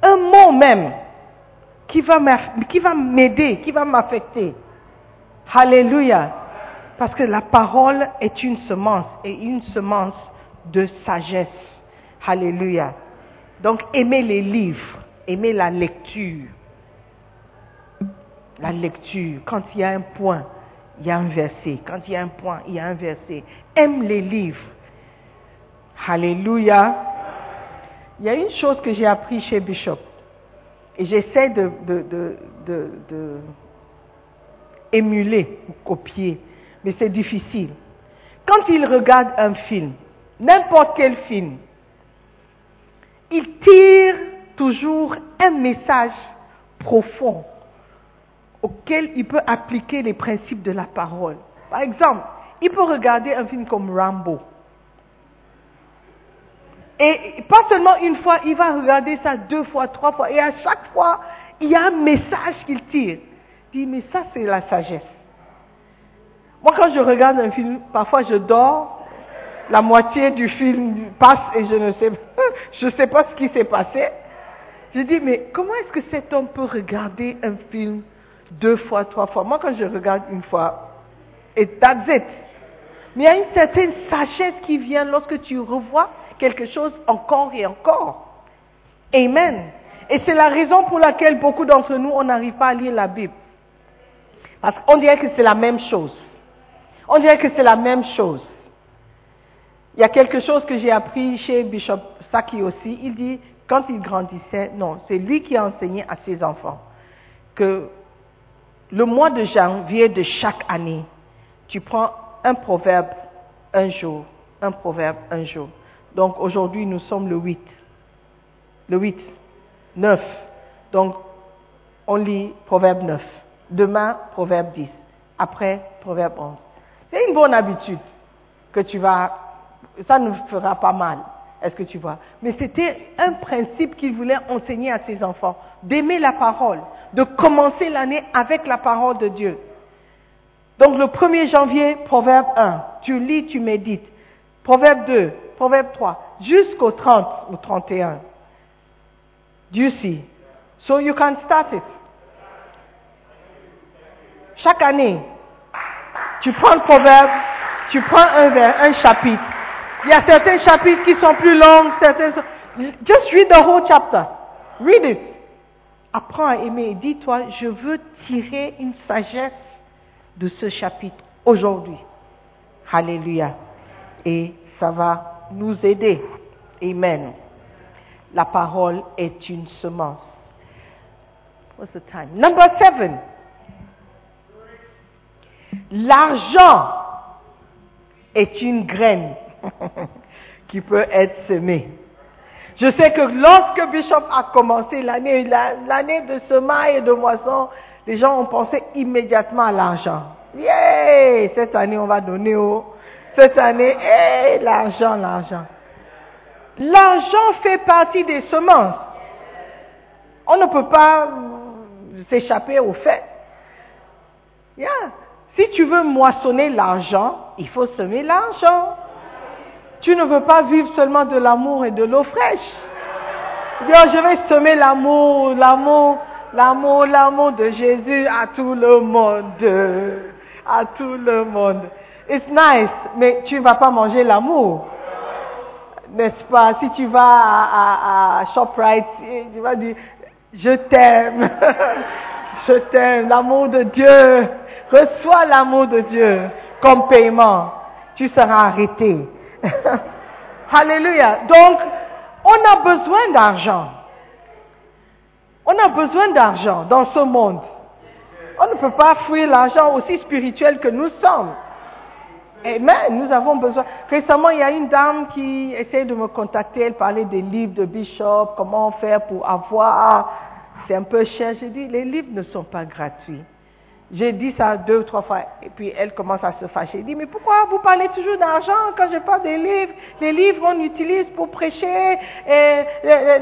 un mot même, qui va m'aider, qui va m'affecter. Alléluia. Parce que la parole est une semence et une semence de sagesse. Alléluia. Donc aimez les livres, aimez la lecture. La lecture, quand il y a un point, il y a un verset. Quand il y a un point, il y a un verset. Aime les livres. Alléluia. Il y a une chose que j'ai appris chez Bishop. Et j'essaie de, émuler ou copier. Mais c'est difficile. Quand il regarde un film, n'importe quel film, il tire toujours un message profond auquel il peut appliquer les principes de la parole. Par exemple, il peut regarder un film comme Rambo. Et pas seulement une fois, il va regarder ça deux fois, trois fois. Et à chaque fois, il y a un message qu'il tire. Il dit, mais ça, c'est la sagesse. Moi, quand je regarde un film, parfois je dors, la moitié du film passe et je ne sais, (laughs) je sais pas ce qui s'est passé. Je dis, mais comment est-ce que cet homme peut regarder un film deux fois, trois fois. Moi, quand je regarde une fois, et that's it. Mais il y a une certaine sagesse qui vient lorsque tu revois quelque chose encore et encore. Amen. Et c'est la raison pour laquelle beaucoup d'entre nous, on n'arrive pas à lire la Bible. Parce qu'on dirait que c'est la même chose. On dirait que c'est la même chose. Il y a quelque chose que j'ai appris chez Bishop Saki aussi. Il dit, quand il grandissait, non, c'est lui qui a enseigné à ses enfants que le mois de janvier de chaque année, tu prends un proverbe un jour, un proverbe un jour. Donc aujourd'hui, nous sommes le 8. Le 8, 9. Donc, on lit proverbe 9. Demain, proverbe 10. Après, proverbe 11. C'est une bonne habitude que tu vas, ça ne fera pas mal. Est-ce que tu vois? Mais c'était un principe qu'il voulait enseigner à ses enfants, d'aimer la parole, de commencer l'année avec la parole de Dieu. Donc le 1er janvier, Proverbe 1, tu lis, tu médites. Proverbe 2, Proverbe 3, jusqu'au 30 ou 31. Do you see? So you can start it. Chaque année, tu prends le proverbe, tu prends un vers, un chapitre. Il y a certains chapitres qui sont plus longs, certains. Just read the whole chapter. Read it. Apprends à aimer. Dis-toi, je veux tirer une sagesse de ce chapitre aujourd'hui. Alléluia. Et ça va nous aider. Amen. La parole est une semence. What's the time? Number seven. L'argent est une graine (laughs) qui peut être semée. Je sais que lorsque Bishop a commencé l'année, de semailles et de moisson, les gens ont pensé immédiatement à l'argent. Yeah! Cette année, on va donner au. Cette année, hey, l'argent, l'argent. L'argent fait partie des semences. On ne peut pas s'échapper au fait. Yeah. Si tu veux moissonner l'argent, il faut semer l'argent. Tu ne veux pas vivre seulement de l'amour et de l'eau fraîche. Oh, je vais semer l'amour, l'amour, l'amour, l'amour de Jésus à tout le monde. À tout le monde. It's nice, mais tu ne vas pas manger l'amour. N'est-ce pas? Si tu vas à ShopRite, tu vas dire, je t'aime. (laughs) je t'aime. L'amour de Dieu. Reçois l'amour de Dieu comme paiement. Tu seras arrêté. (laughs) Alléluia. Donc, on a besoin d'argent. On a besoin d'argent dans ce monde. On ne peut pas fuir l'argent aussi spirituel que nous sommes. Amen. Nous avons besoin. Récemment, il y a une dame qui essaie de me contacter. Elle parlait des livres de Bishop, comment faire pour avoir. C'est un peu cher. J'ai dit, les livres ne sont pas gratuits. J'ai dit ça deux ou trois fois, et puis elle commence à se fâcher. Elle dit, mais pourquoi vous parlez toujours d'argent quand je parle des livres? Les livres, on utilise pour prêcher,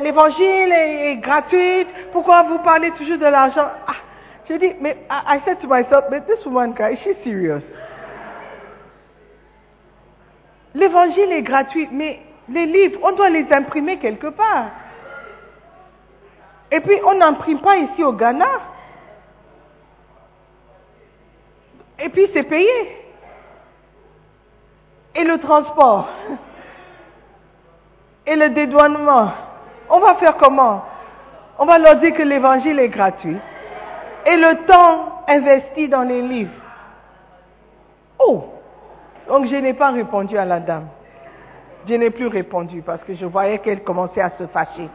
l'évangile est, gratuit. Pourquoi vous parlez toujours de l'argent? Ah, J'ai dit, mais I, I said to myself, but this woman, guy, she's serious. L'évangile est gratuit, mais les livres, on doit les imprimer quelque part. Et puis, on n'imprime pas ici au Ghana. Et puis c'est payé. Et le transport. Et le dédouanement. On va faire comment? On va leur dire que l'évangile est gratuit. Et le temps investi dans les livres. Oh Donc je n'ai pas répondu à la dame. Je n'ai plus répondu parce que je voyais qu'elle commençait à se fâcher.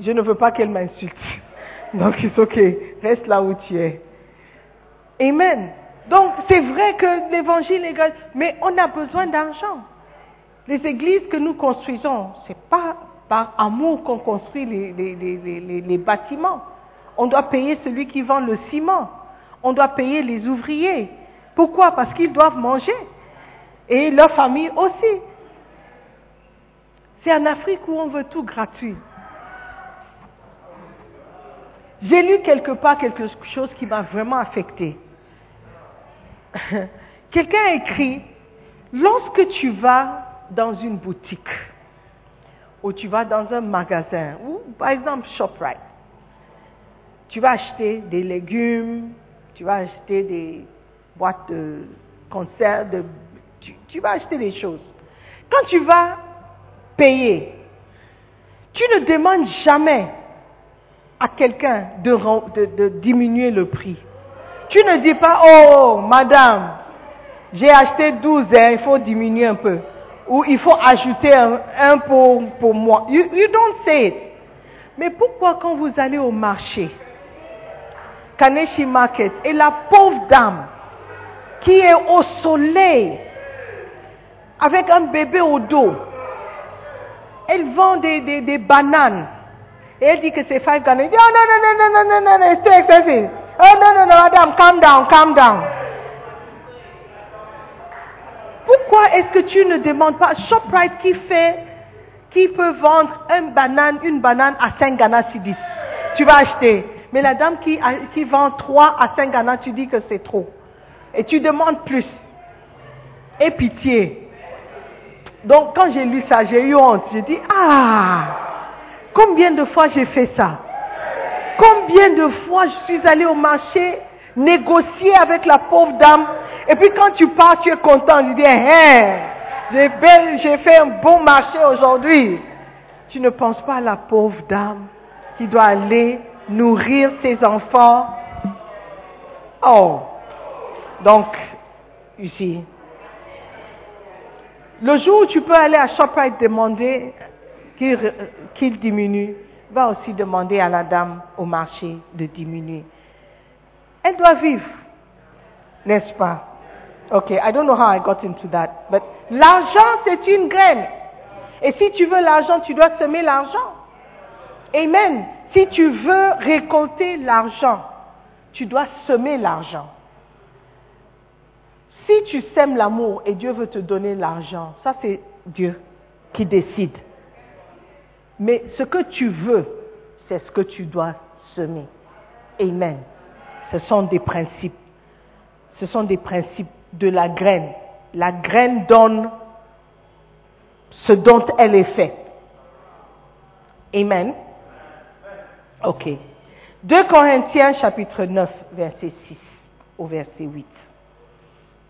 Je ne veux pas qu'elle m'insulte. Donc (laughs) c'est ok, reste là où tu es. Amen. Donc c'est vrai que l'évangile est gratuit, mais on a besoin d'argent. Les églises que nous construisons, ce n'est pas par amour qu'on construit les, les, les, les, bâtiments. On doit payer celui qui vend le ciment. On doit payer les ouvriers. Pourquoi? Parce qu'ils doivent manger. Et leur famille aussi. C'est en Afrique où on veut tout gratuit. J'ai lu quelque part quelque chose qui m'a vraiment affecté. (laughs) Quelqu'un écrit, lorsque tu vas dans une boutique, ou tu vas dans un magasin, ou par exemple ShopRite, tu vas acheter des légumes, tu vas acheter des boîtes de conserve, tu, vas acheter des choses. Quand tu vas payer, Tu ne demandes jamais à quelqu'un de diminuer le prix. Tu ne dis pas, oh, madame, j'ai acheté 12, hein, il faut diminuer un peu. Ou il faut ajouter un, pour, pour moi. You, you don't say it. Mais pourquoi quand vous allez au marché, Kaneshi Market, et la pauvre dame qui est au soleil, avec un bébé au dos, elle vend des, des, bananes. Et elle dit que c'est 5 Ghana. Elle dit, oh non, non, non, non, non, non, non, c'est excessif. Oh non, non, non, madame, calm down, calm down. Pourquoi est-ce que tu ne demandes pas ShopRite qui fait, qui peut vendre une banane, une banane à 5 Ghana Cedis Tu vas acheter. Mais la dame qui, qui vend 3 à 5 Ghana, tu dis que c'est trop. Et tu demandes plus. Et pitié. Donc quand j'ai lu ça, j'ai eu honte. J'ai dit, ah, combien de fois j'ai fait ça? Combien de fois je suis allé au marché négocier avec la pauvre dame et puis quand tu pars, tu es content. Tu dis, hein, j'ai fait- j'ai fait un bon marché aujourd'hui. Tu ne penses pas à la pauvre dame qui doit aller nourrir ses enfants. Oh, donc, ici, le jour où tu peux aller à ShopRite demander qu'il diminue, va aussi demander à la dame au marché de diminuer. Elle doit vivre, n'est-ce pas? Ok, I don't know how I got into that, but l'argent c'est une graine. Et si tu veux l'argent, tu dois semer l'argent. Amen. Si tu veux récolter l'argent, tu dois semer l'argent. Si tu sèmes l'amour et Dieu veut te donner l'argent, ça c'est Dieu qui décide. Mais ce que tu veux, c'est ce que tu dois semer. Amen. Ce sont des principes. Ce sont des principes de la graine. La graine donne ce dont elle est faite. Amen. Ok. 2 Corinthiens chapitre 9, verset 6 au verset 8.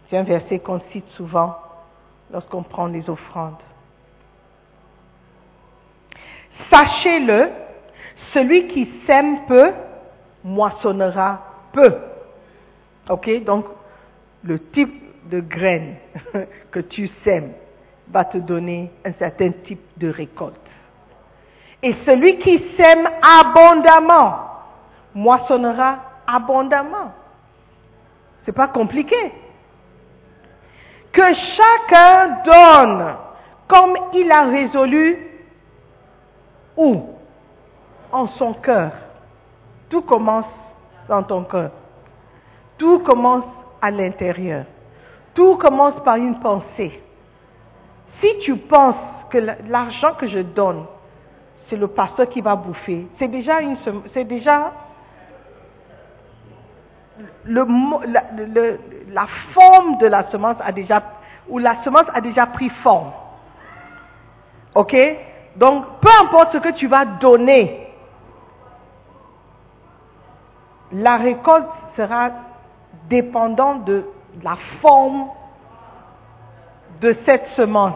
C'est un verset qu'on cite souvent lorsqu'on prend les offrandes. Sachez-le, celui qui sème peu, moissonnera peu. Ok, donc le type de graine (laughs) que tu sèmes va te donner un certain type de récolte. Et celui qui sème abondamment, moissonnera abondamment. C'est pas compliqué. Que chacun donne comme il a résolu où? En son cœur. Tout commence dans ton cœur. Tout commence à l'intérieur. Tout commence par une pensée. Si tu penses que l'argent que je donne, c'est le pasteur qui va bouffer, c'est déjà une, c'est déjà la forme de la semence a déjà, ou la semence a déjà pris forme. Ok? Donc, peu importe ce que tu vas donner, la récolte sera dépendante de la forme de cette semence.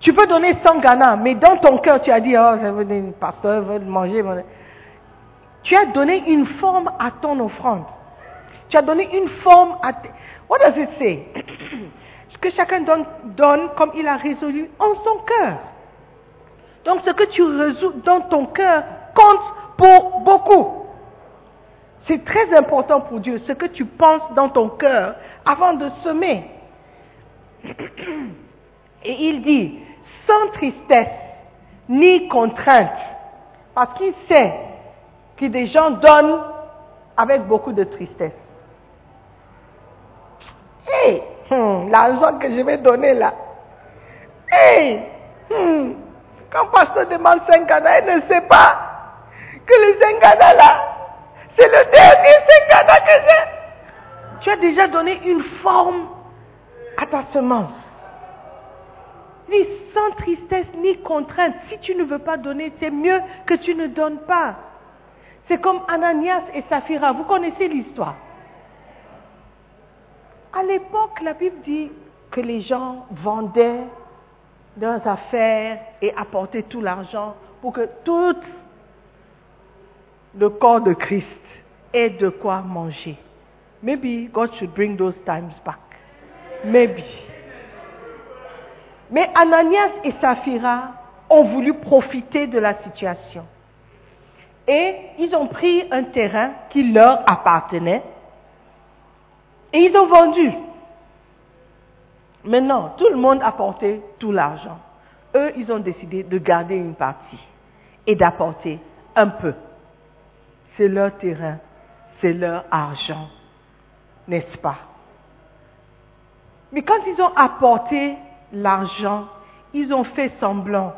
Tu peux donner 100 Ghana, mais dans ton cœur, tu as dit, oh, je veux donner une pasteur, je veux manger. Tu as donné une forme à ton offrande. Tu as donné une forme à... What does it say? (coughs) Ce que chacun donne comme il a résolu en son cœur. Donc ce que tu résous dans ton cœur compte pour beaucoup. C'est très important pour Dieu, ce que tu penses dans ton cœur avant de semer. (clears throat) Et il dit, sans tristesse ni contrainte, parce qu'il sait que des gens donnent avec beaucoup de tristesse. Hey, hmm, l'argent que je vais donner là. Hey, hmm, quand pasteur demande 5 Ghana, il ne sait pas que les 5 Ghana là, c'est le dernier 5 Ghana que j'ai. Tu as déjà donné une forme à ta semence. Ni sans tristesse ni contrainte. Si tu ne veux pas donner, c'est mieux que tu ne donnes pas. C'est comme Ananias et Saphira. Vous connaissez l'histoire. À l'époque, la Bible dit que les gens vendaient leurs affaires et apporter tout l'argent pour que tout le corps de Christ ait de quoi manger. Maybe God should bring those times back. Maybe. Mais Ananias et Saphira ont voulu profiter de la situation. Et ils ont pris un terrain qui leur appartenait et ils ont vendu. Maintenant, tout le monde a porté tout l'argent. Eux, ils ont décidé de garder une partie et d'apporter un peu. C'est leur terrain, c'est leur argent, n'est-ce pas? Mais quand ils ont apporté l'argent, ils ont fait semblant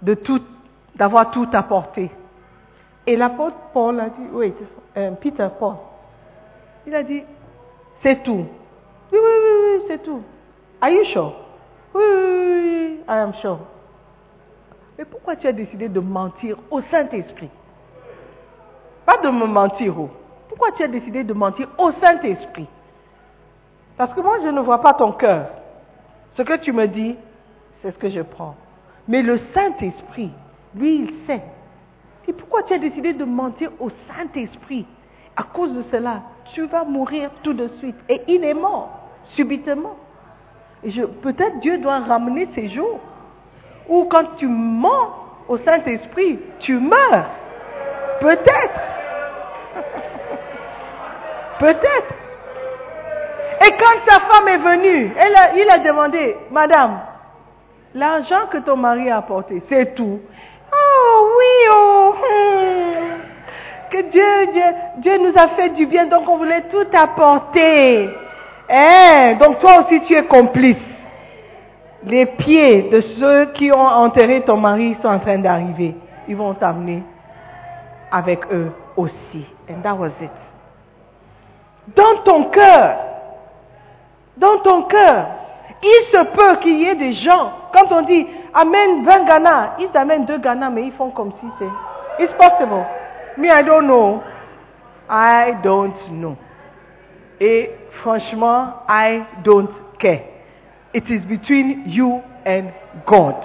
de tout, d'avoir tout apporté. Et l'apôtre Paul a dit, oui, euh, Peter Paul, il a dit, c'est tout. Oui, oui, oui, oui, c'est tout. Are you sure? Oui, oui, oui, I am sure. Mais pourquoi tu as décidé de mentir au Saint-Esprit? Pas de me mentir. Oh. Pourquoi tu as décidé de mentir au Saint-Esprit? Parce que moi, je ne vois pas ton cœur. Ce que tu me dis, c'est ce que je prends. Mais le Saint-Esprit, lui, il sait. Et pourquoi tu as décidé de mentir au Saint-Esprit? À cause de cela, tu vas mourir tout de suite. Et il est mort, subitement. Peut-être Dieu doit ramener ces jours où quand tu mens au Saint-Esprit, tu meurs. Peut-être. (laughs) Peut-être. Et quand sa femme est venue, elle il a demandé, Madame, l'argent que ton mari a apporté, c'est tout. Oh oui, oh. Hmm. Que Dieu, Dieu, Dieu nous a fait du bien, donc on voulait tout apporter. Eh, donc toi aussi tu es complice. Les pieds de ceux qui ont enterré ton mari sont en train d'arriver. Ils vont t'amener avec eux aussi. And that was it. Dans ton cœur, dans ton cœur, il se peut qu'il y ait des gens, quand on dit amène 20 Ghana, ils amènent 2 Ghana, mais ils font comme si c'est. It's possible. Me, I don't know. I don't know. Et franchement, I don't care. It is between you and God.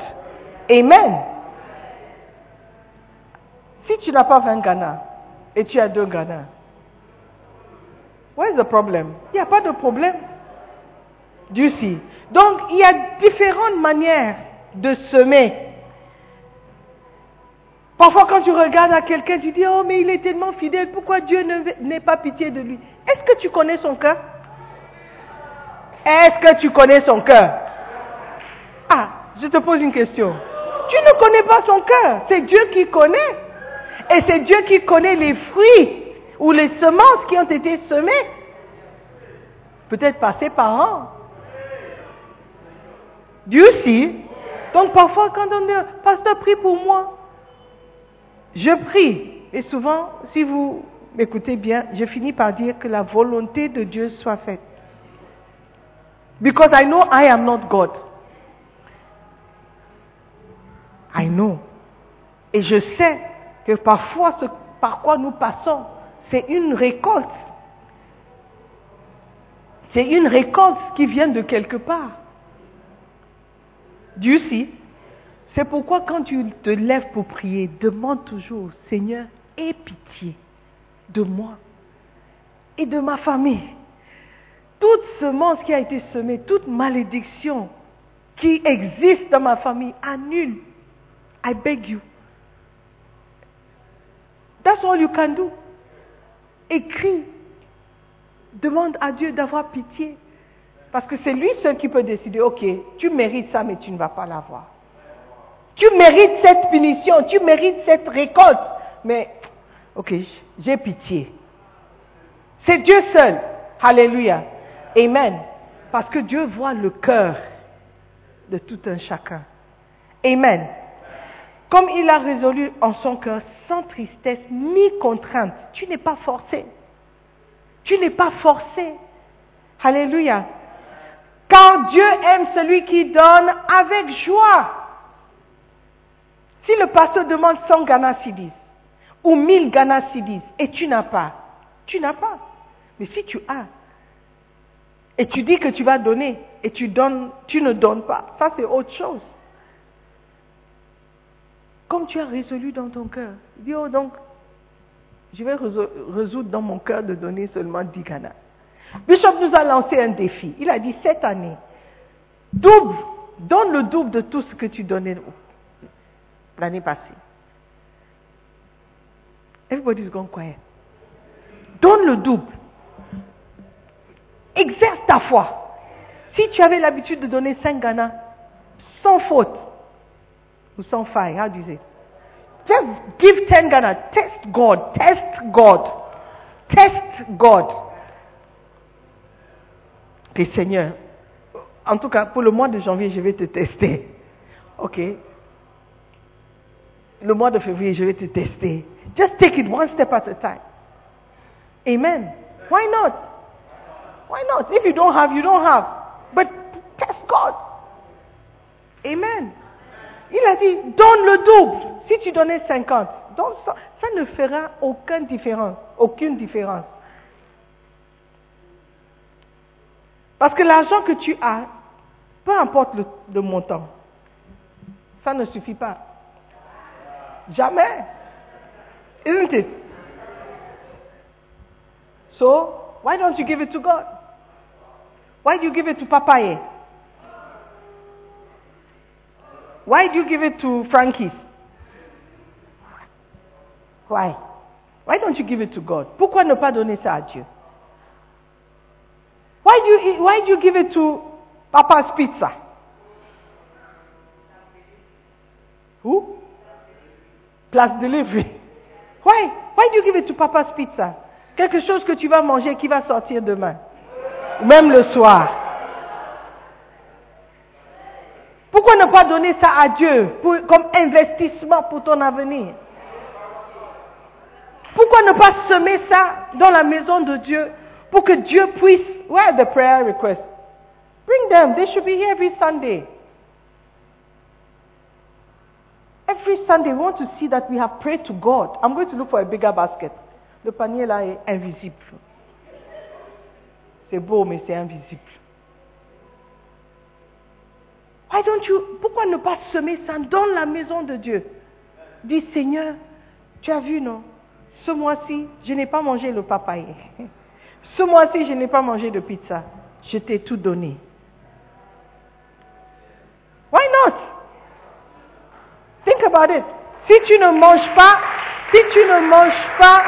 Amen. Si tu n'as pas 20 Ghana et tu as 2 Ghana, where is the problem? Il n'y a pas de problème. Dieu si. Donc, il y a différentes manières de semer. Parfois, quand tu regardes à quelqu'un, tu dis, oh, mais il est tellement fidèle, pourquoi Dieu n'est pas pitié de lui? Est-ce que tu connais son cœur? Est-ce que tu connais son cœur? Ah, je te pose une question. Tu ne connais pas son cœur, c'est Dieu qui connaît. Et c'est Dieu qui connaît les fruits ou les semences qui ont été semées. Peut-être par ses parents. Dieu si. Donc parfois quand on dit, pasteur, prie pour moi. Je prie. Et souvent, si vous m'écoutez bien, je finis par dire que la volonté de Dieu soit faite. Because I know I am not God. I know. Et je sais que parfois ce par quoi nous passons, c'est une récolte. C'est une récolte qui vient de quelque part. Dieu si. C'est pourquoi quand tu te lèves pour prier, demande toujours, Seigneur, aie pitié de moi et de ma famille. Toute semence qui a été semée, toute malédiction qui existe dans ma famille, annule. I beg you. That's all you can do. Écris. Demande à Dieu d'avoir pitié. Parce que c'est lui seul qui peut décider, ok, tu mérites ça, mais tu ne vas pas l'avoir. Tu mérites cette punition, tu mérites cette récolte, mais, ok, j'ai pitié. C'est Dieu seul. Alléluia. Amen. Parce que Dieu voit le cœur de tout un chacun. Amen. Comme il a résolu en son cœur sans tristesse ni contrainte, tu n'es pas forcé. Tu n'es pas forcé. Alléluia. Car Dieu aime celui qui donne avec joie. Si le pasteur demande 100 Ghana Sidis ou 1000 Ghana Sidis et tu n'as pas, tu n'as pas. Mais si tu as, Et tu dis que tu vas donner et tu donnes, tu ne donnes pas. Ça, c'est autre chose. Comme tu as résolu dans ton cœur, dis, oh donc, je vais résoudre dans mon cœur de donner seulement 10 canards. Bishop nous a lancé un défi. Il a dit, cette année, double, donne le double de tout ce que tu donnais l'année passée. Everybody's gone quiet. Donne le double. Exerce ta foi. Si tu avais l'habitude de donner 5 Ghana, sans faute, ou sans faille, how do you say? Just give 10 Ghana. Test God. Test God. Test God. Ok, Seigneur. En tout cas, pour le mois de janvier, je vais te tester. Ok? Le mois de février, je vais te tester. Just take it one step at a time. Amen. Why not? Why not? If you don't have, you don't have. But test God. Amen. Il a dit, donne le double. Si tu donnais 50, donc ça, ça ne fera aucune différence. Aucune différence. Parce que l'argent que tu as, peu importe le, le, montant, ça ne suffit pas. Jamais. Isn't it? So, why don't you give it to God? Why do you give it to Papaye? Why do you give it to Frankie's? Why? Why don't you give it to God? Pourquoi ne pas donner ça à Dieu? Why do you, why do you give it to Papa's Pizza? Who? Place delivery. Why? Why do you give it to Papa's Pizza? Quelque chose que tu vas manger qui va sortir demain. Même le soir. Pourquoi ne pas donner ça à Dieu comme investissement pour ton avenir? Pourquoi ne pas semer ça dans la maison de Dieu pour que Dieu puisse. Where are the prayer requests? Bring them. They should be here every Sunday. Every Sunday, we want to see that we have prayed to God. I'm going to look for a bigger basket. Le panier là est invisible. C'est beau, mais c'est invisible. Why don't you, pourquoi ne pas semer ça dans la maison de Dieu? Dis Seigneur, tu as vu, non? Ce mois-ci, je n'ai pas mangé le papaye. (laughs) Ce mois-ci, je n'ai pas mangé de pizza. Je t'ai tout donné. Why not? Think about it. Si tu ne manges pas, si tu ne manges pas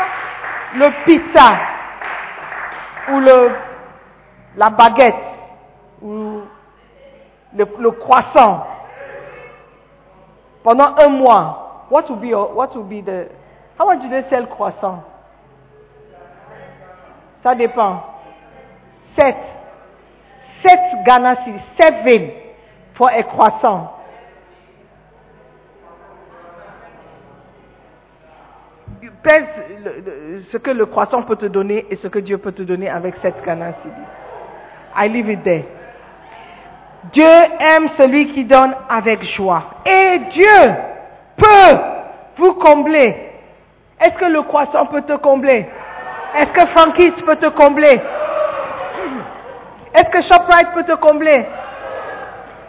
le pizza ou le, la baguette ou le, croissant pendant un mois, what will be, what will be the, how much do they sell croissant? Ça dépend. 7. 7 Ghana, 7 pour un croissant. Pèse ce que le croissant peut te donner et ce que Dieu peut te donner avec 7 Ghana I leave it there. Dieu aime celui qui donne avec joie. Et Dieu peut vous combler. Est-ce que le croissant peut te combler? Est-ce que Frankie's peut te combler? Est-ce que ShopRite peut te combler?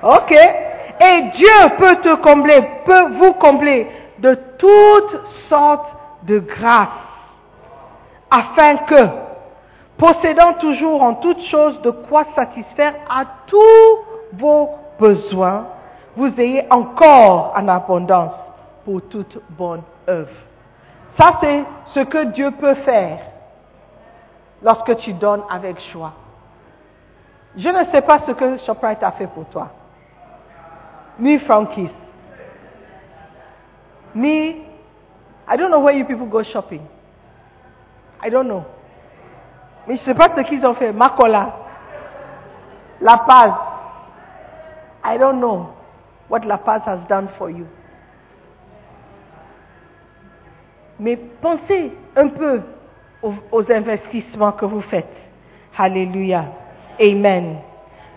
Ok. Et Dieu peut te combler, peut vous combler de toutes sortes de grâces, afin que, possédant toujours en toutes choses de quoi satisfaire à tous vos besoins, vous ayez encore en abondance pour toute bonne œuvre. Ça, c'est ce que Dieu peut faire lorsque tu donnes avec joie. Je ne sais pas ce que Shoprite a fait pour toi. Ni Frankie's. Ni, I don't know where you people go shopping. I don't know. Mais je ne sais pas ce qu'ils ont fait. Makola. La Paz. I don't know what La Paz has done for you. Mais pensez un peu aux, aux investissements que vous faites. Alléluia. Amen.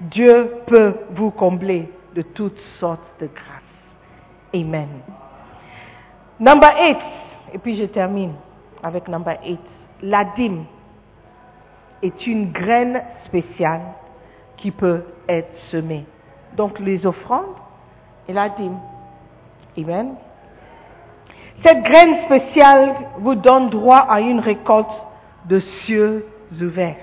Dieu peut vous combler de toutes sortes de grâces. Amen. Number 8. Et puis je termine avec number 8. La dîme est une graine spéciale qui peut être semé. Donc les offrandes et la dîme. Amen. Cette graine spéciale vous donne droit à une récolte de cieux ouverts.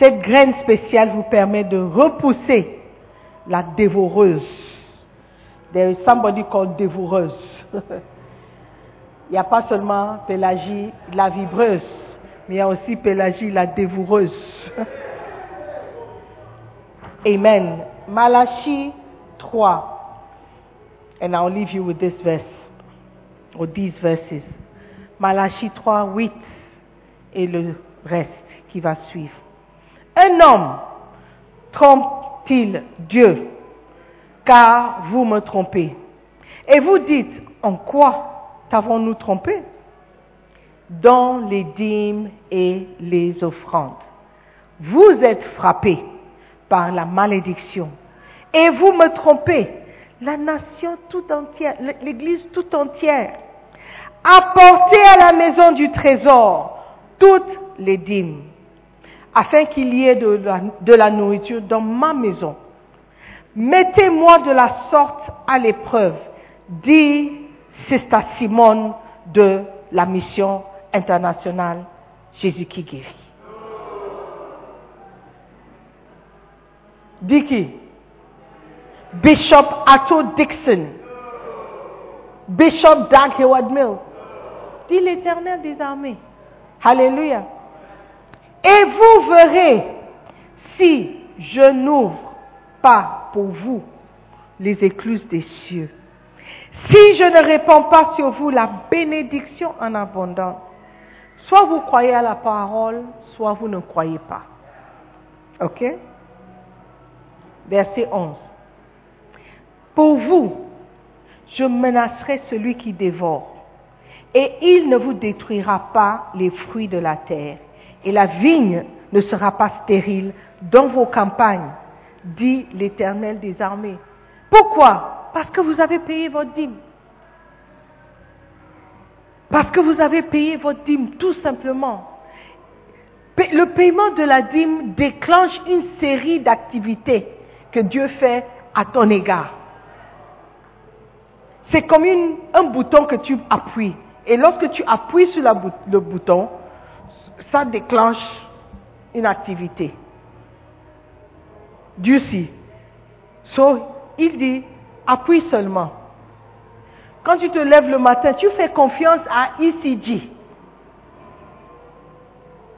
Cette graine spéciale vous permet de repousser la dévoreuse. There is somebody called dévoreuse. (laughs) il n'y a pas seulement Pélagie la vibreuse, mais il y a aussi Pélagie la dévoreuse. Amen. Malachi 3. And I'll leave you with this verse, or these verses. Malachi 3, 8, et le reste qui va suivre. Un homme trompe-t-il Dieu? Car vous me trompez. Et vous dites, en quoi t'avons-nous trompé? Dans les dîmes et les offrandes. Vous êtes frappés par la malédiction. Et vous me trompez, la nation tout entière, l'Église tout entière. Apportez à la maison du trésor toutes les dîmes, afin qu'il y ait de la, nourriture dans ma maison. Mettez-moi de la sorte à l'épreuve, dit Sister Simone de la mission internationale Jésus qui guérit. Dit qui Bishop Atto Dixon. Bishop Doug Heward Mill. Dit l'Éternel des armées. Alléluia. Et vous verrez si je n'ouvre pas pour vous les écluses des cieux. Si je ne répands pas sur vous la bénédiction en abondance, soit vous croyez à la parole, soit vous ne croyez pas. OK? Verset 11. Pour vous, je menacerai celui qui dévore, et il ne vous détruira pas les fruits de la terre, et la vigne ne sera pas stérile dans vos campagnes, dit l'Éternel des armées. Pourquoi? Parce que vous avez payé votre dîme. Parce que vous avez payé votre dîme, tout simplement. Le paiement de la dîme déclenche une série d'activités que Dieu fait à ton égard. C'est comme un bouton que tu appuies. Et lorsque tu appuies sur le bouton, ça déclenche une activité. Dieu si. So, il dit, appuie seulement. Quand tu te lèves le matin, tu fais confiance à ECG.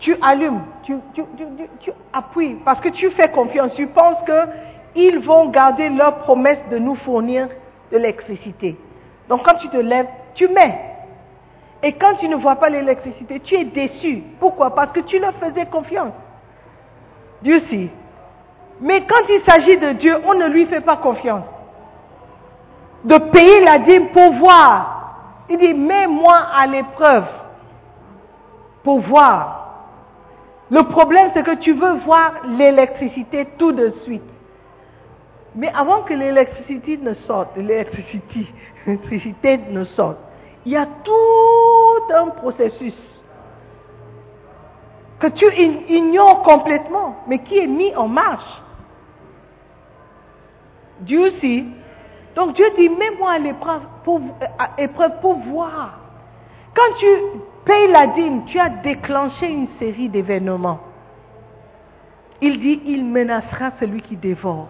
Tu allumes, tu, appuies parce que tu fais confiance. Tu penses qu'ils vont garder leur promesse de nous fournir de l'électricité. Donc quand tu te lèves, tu mets. Et quand tu ne vois pas l'électricité, tu es déçu. Pourquoi? Parce que tu leur faisais confiance. Dieu si. Mais quand il s'agit de Dieu, on ne lui fait pas confiance. De payer la dîme pour voir. Il dit, mets-moi à l'épreuve pour voir. Le problème, c'est que tu veux voir l'électricité tout de suite. Mais avant que l'électricité ne sorte, l'électricité, (laughs) l'électricité ne sorte, il y a tout un processus que tu ignores complètement, mais qui est mis en marche. Dieu. Donc Dieu dit, mets-moi à l'épreuve pour, épreuve pour voir. Quand tu payes la dîme, tu as déclenché une série d'événements. Il dit, il menacera celui qui dévore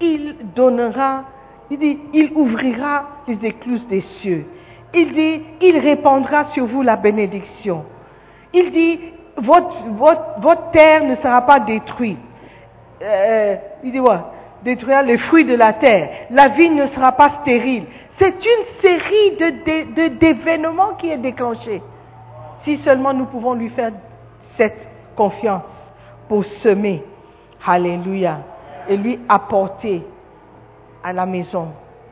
il donnera, il dit, il ouvrira les écluses des cieux. Il dit, il répandra sur vous la bénédiction. Il dit, votre, terre ne sera pas détruite. Euh, il dit, ouais, détruira les fruits de la terre. La vigne ne sera pas stérile. C'est une série d'événements qui est déclenchée. Si seulement nous pouvons lui faire cette confiance pour semer. Alléluia et lui apporter à la maison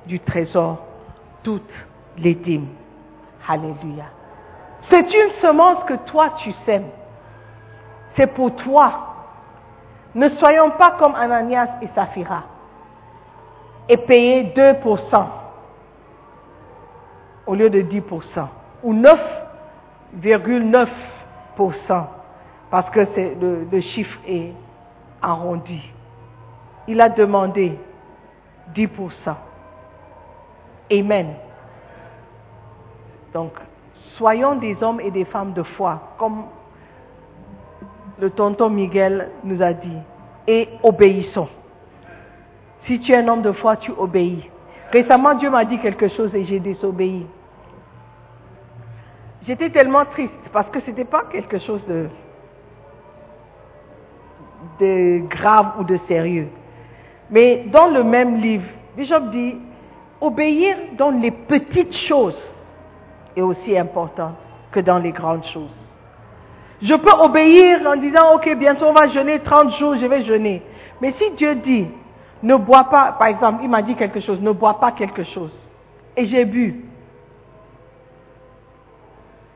du trésor toutes les dîmes. Alléluia. C'est une semence que toi tu sèmes. C'est pour toi. Ne soyons pas comme Ananias et Saphira et payer 2% au lieu de 10% ou 9,9% parce que le, le chiffre est arrondi. Il a demandé 10%. Amen. Donc, soyons des hommes et des femmes de foi, comme le tonton Miguel nous a dit, et obéissons. Si tu es un homme de foi, tu obéis. Récemment, Dieu m'a dit quelque chose et j'ai désobéi. J'étais tellement triste parce que ce n'était pas quelque chose de, grave ou de sérieux. Mais dans le même livre, Bishop dit, obéir dans les petites choses est aussi important que dans les grandes choses. Je peux obéir en disant, ok, bientôt on va jeûner 30 jours, je vais jeûner. Mais si Dieu dit, ne bois pas, par exemple, il m'a dit quelque chose, ne bois pas quelque chose. Et j'ai bu.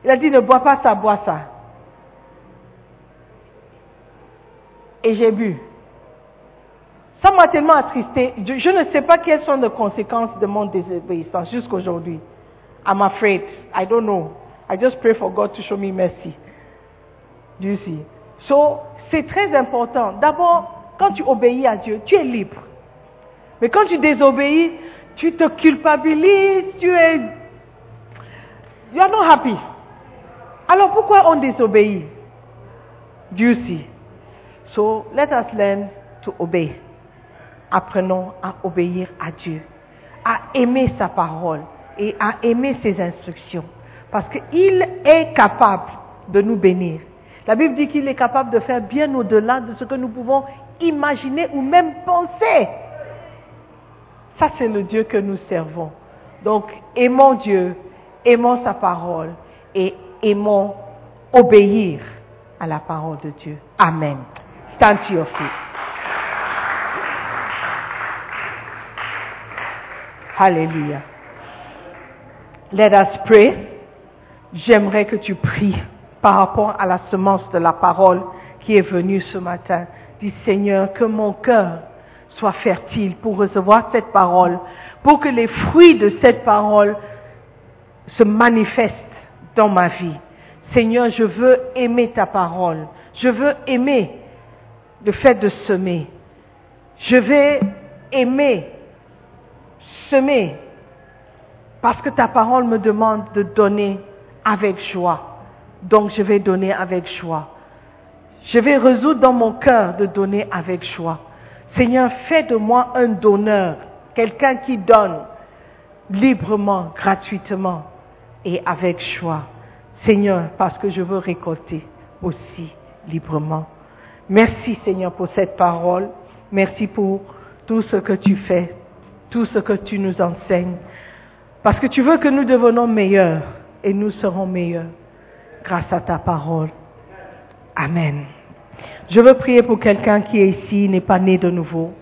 Il a dit, ne bois pas ça, bois ça. Et j'ai bu. Ça m'a tellement attristé. Je, ne sais pas quelles sont les conséquences de mon désobéissance jusqu'aujourd'hui. I'm afraid. I don't know. I just pray for God to show me mercy. Do you? So, c'est très important. D'abord, quand tu obéis à Dieu, tu es libre. Mais quand tu désobéis, tu te culpabilises, tu es... You are not happy. Alors pourquoi on désobéit? Do you see? So, let us learn to obey. Apprenons à obéir à Dieu, à aimer sa parole et à aimer ses instructions. Parce qu'il est capable de nous bénir. La Bible dit qu'il est capable de faire bien au-delà de ce que nous pouvons imaginer ou même penser. Ça, c'est le Dieu que nous servons. Donc, aimons Dieu, aimons sa parole et aimons obéir à la parole de Dieu. Amen. Stand to your feet. Hallelujah. Let us pray. J'aimerais que tu pries par rapport à la semence de la parole qui est venue ce matin. Dis Seigneur, que mon cœur soit fertile pour recevoir cette parole, pour que les fruits de cette parole se manifestent dans ma vie. Seigneur, je veux aimer ta parole. Je veux aimer le fait de semer. Je vais aimer semer parce que ta parole me demande de donner avec joie. Donc je vais donner avec joie. Je vais résoudre dans mon cœur de donner avec joie. Seigneur, fais de moi un donneur, quelqu'un qui donne librement, gratuitement et avec joie. Seigneur, parce que je veux récolter aussi librement. Merci Seigneur pour cette parole. Merci pour tout ce que tu fais, tout ce que tu nous enseignes. Parce que tu veux que nous devenons meilleurs et nous serons meilleurs grâce à ta parole. Amen. Je veux prier pour quelqu'un qui est ici, n'est pas né de nouveau.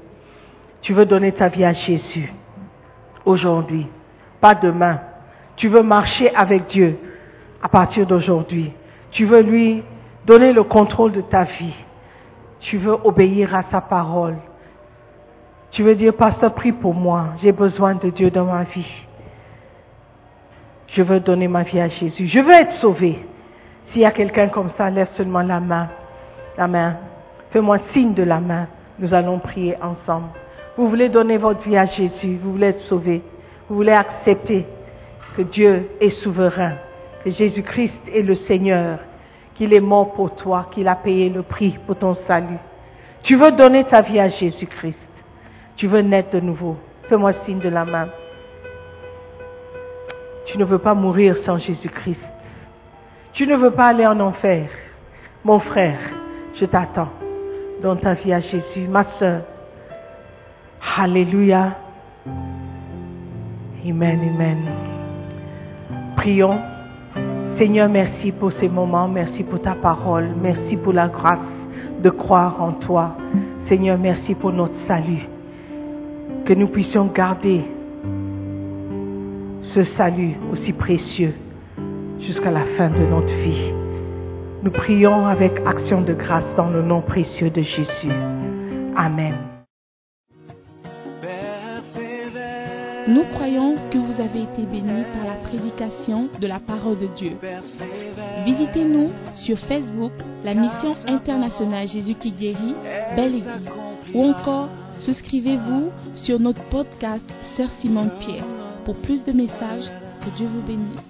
Tu veux donner ta vie à Jésus aujourd'hui, pas demain. Tu veux marcher avec Dieu à partir d'aujourd'hui. Tu veux lui donner le contrôle de ta vie. Tu veux obéir à sa parole. Tu veux dire, pasteur, prie pour moi. J'ai besoin de Dieu dans ma vie. Je veux donner ma vie à Jésus. Je veux être sauvé. S'il y a quelqu'un comme ça, lève seulement la main. La main. Fais-moi signe de la main. Nous allons prier ensemble. Vous voulez donner votre vie à Jésus. Vous voulez être sauvé. Vous voulez accepter que Dieu est souverain. Que Jésus-Christ est le Seigneur. Qu'il est mort pour toi. Qu'il a payé le prix pour ton salut. Tu veux donner ta vie à Jésus-Christ. Tu veux naître de nouveau. Fais-moi signe de la main. Tu ne veux pas mourir sans Jésus-Christ. Tu ne veux pas aller en enfer. Mon frère, je t'attends. Donne ta vie à Jésus. Ma soeur. Alléluia. Amen, amen. Prions. Seigneur, merci pour ces moments. Merci pour ta parole. Merci pour la grâce de croire en toi. Seigneur, merci pour notre salut. Que nous puissions garder ce salut aussi précieux jusqu'à la fin de notre vie. Nous prions avec action de grâce dans le nom précieux de Jésus. Amen. Nous croyons que vous avez été bénis par la prédication de la parole de Dieu. Visitez-nous sur Facebook, la mission internationale Jésus qui guérit, Belle Église, ou encore souscrivez-vous sur notre podcast Sœur Simone Pierre pour plus de messages. Que Dieu vous bénisse.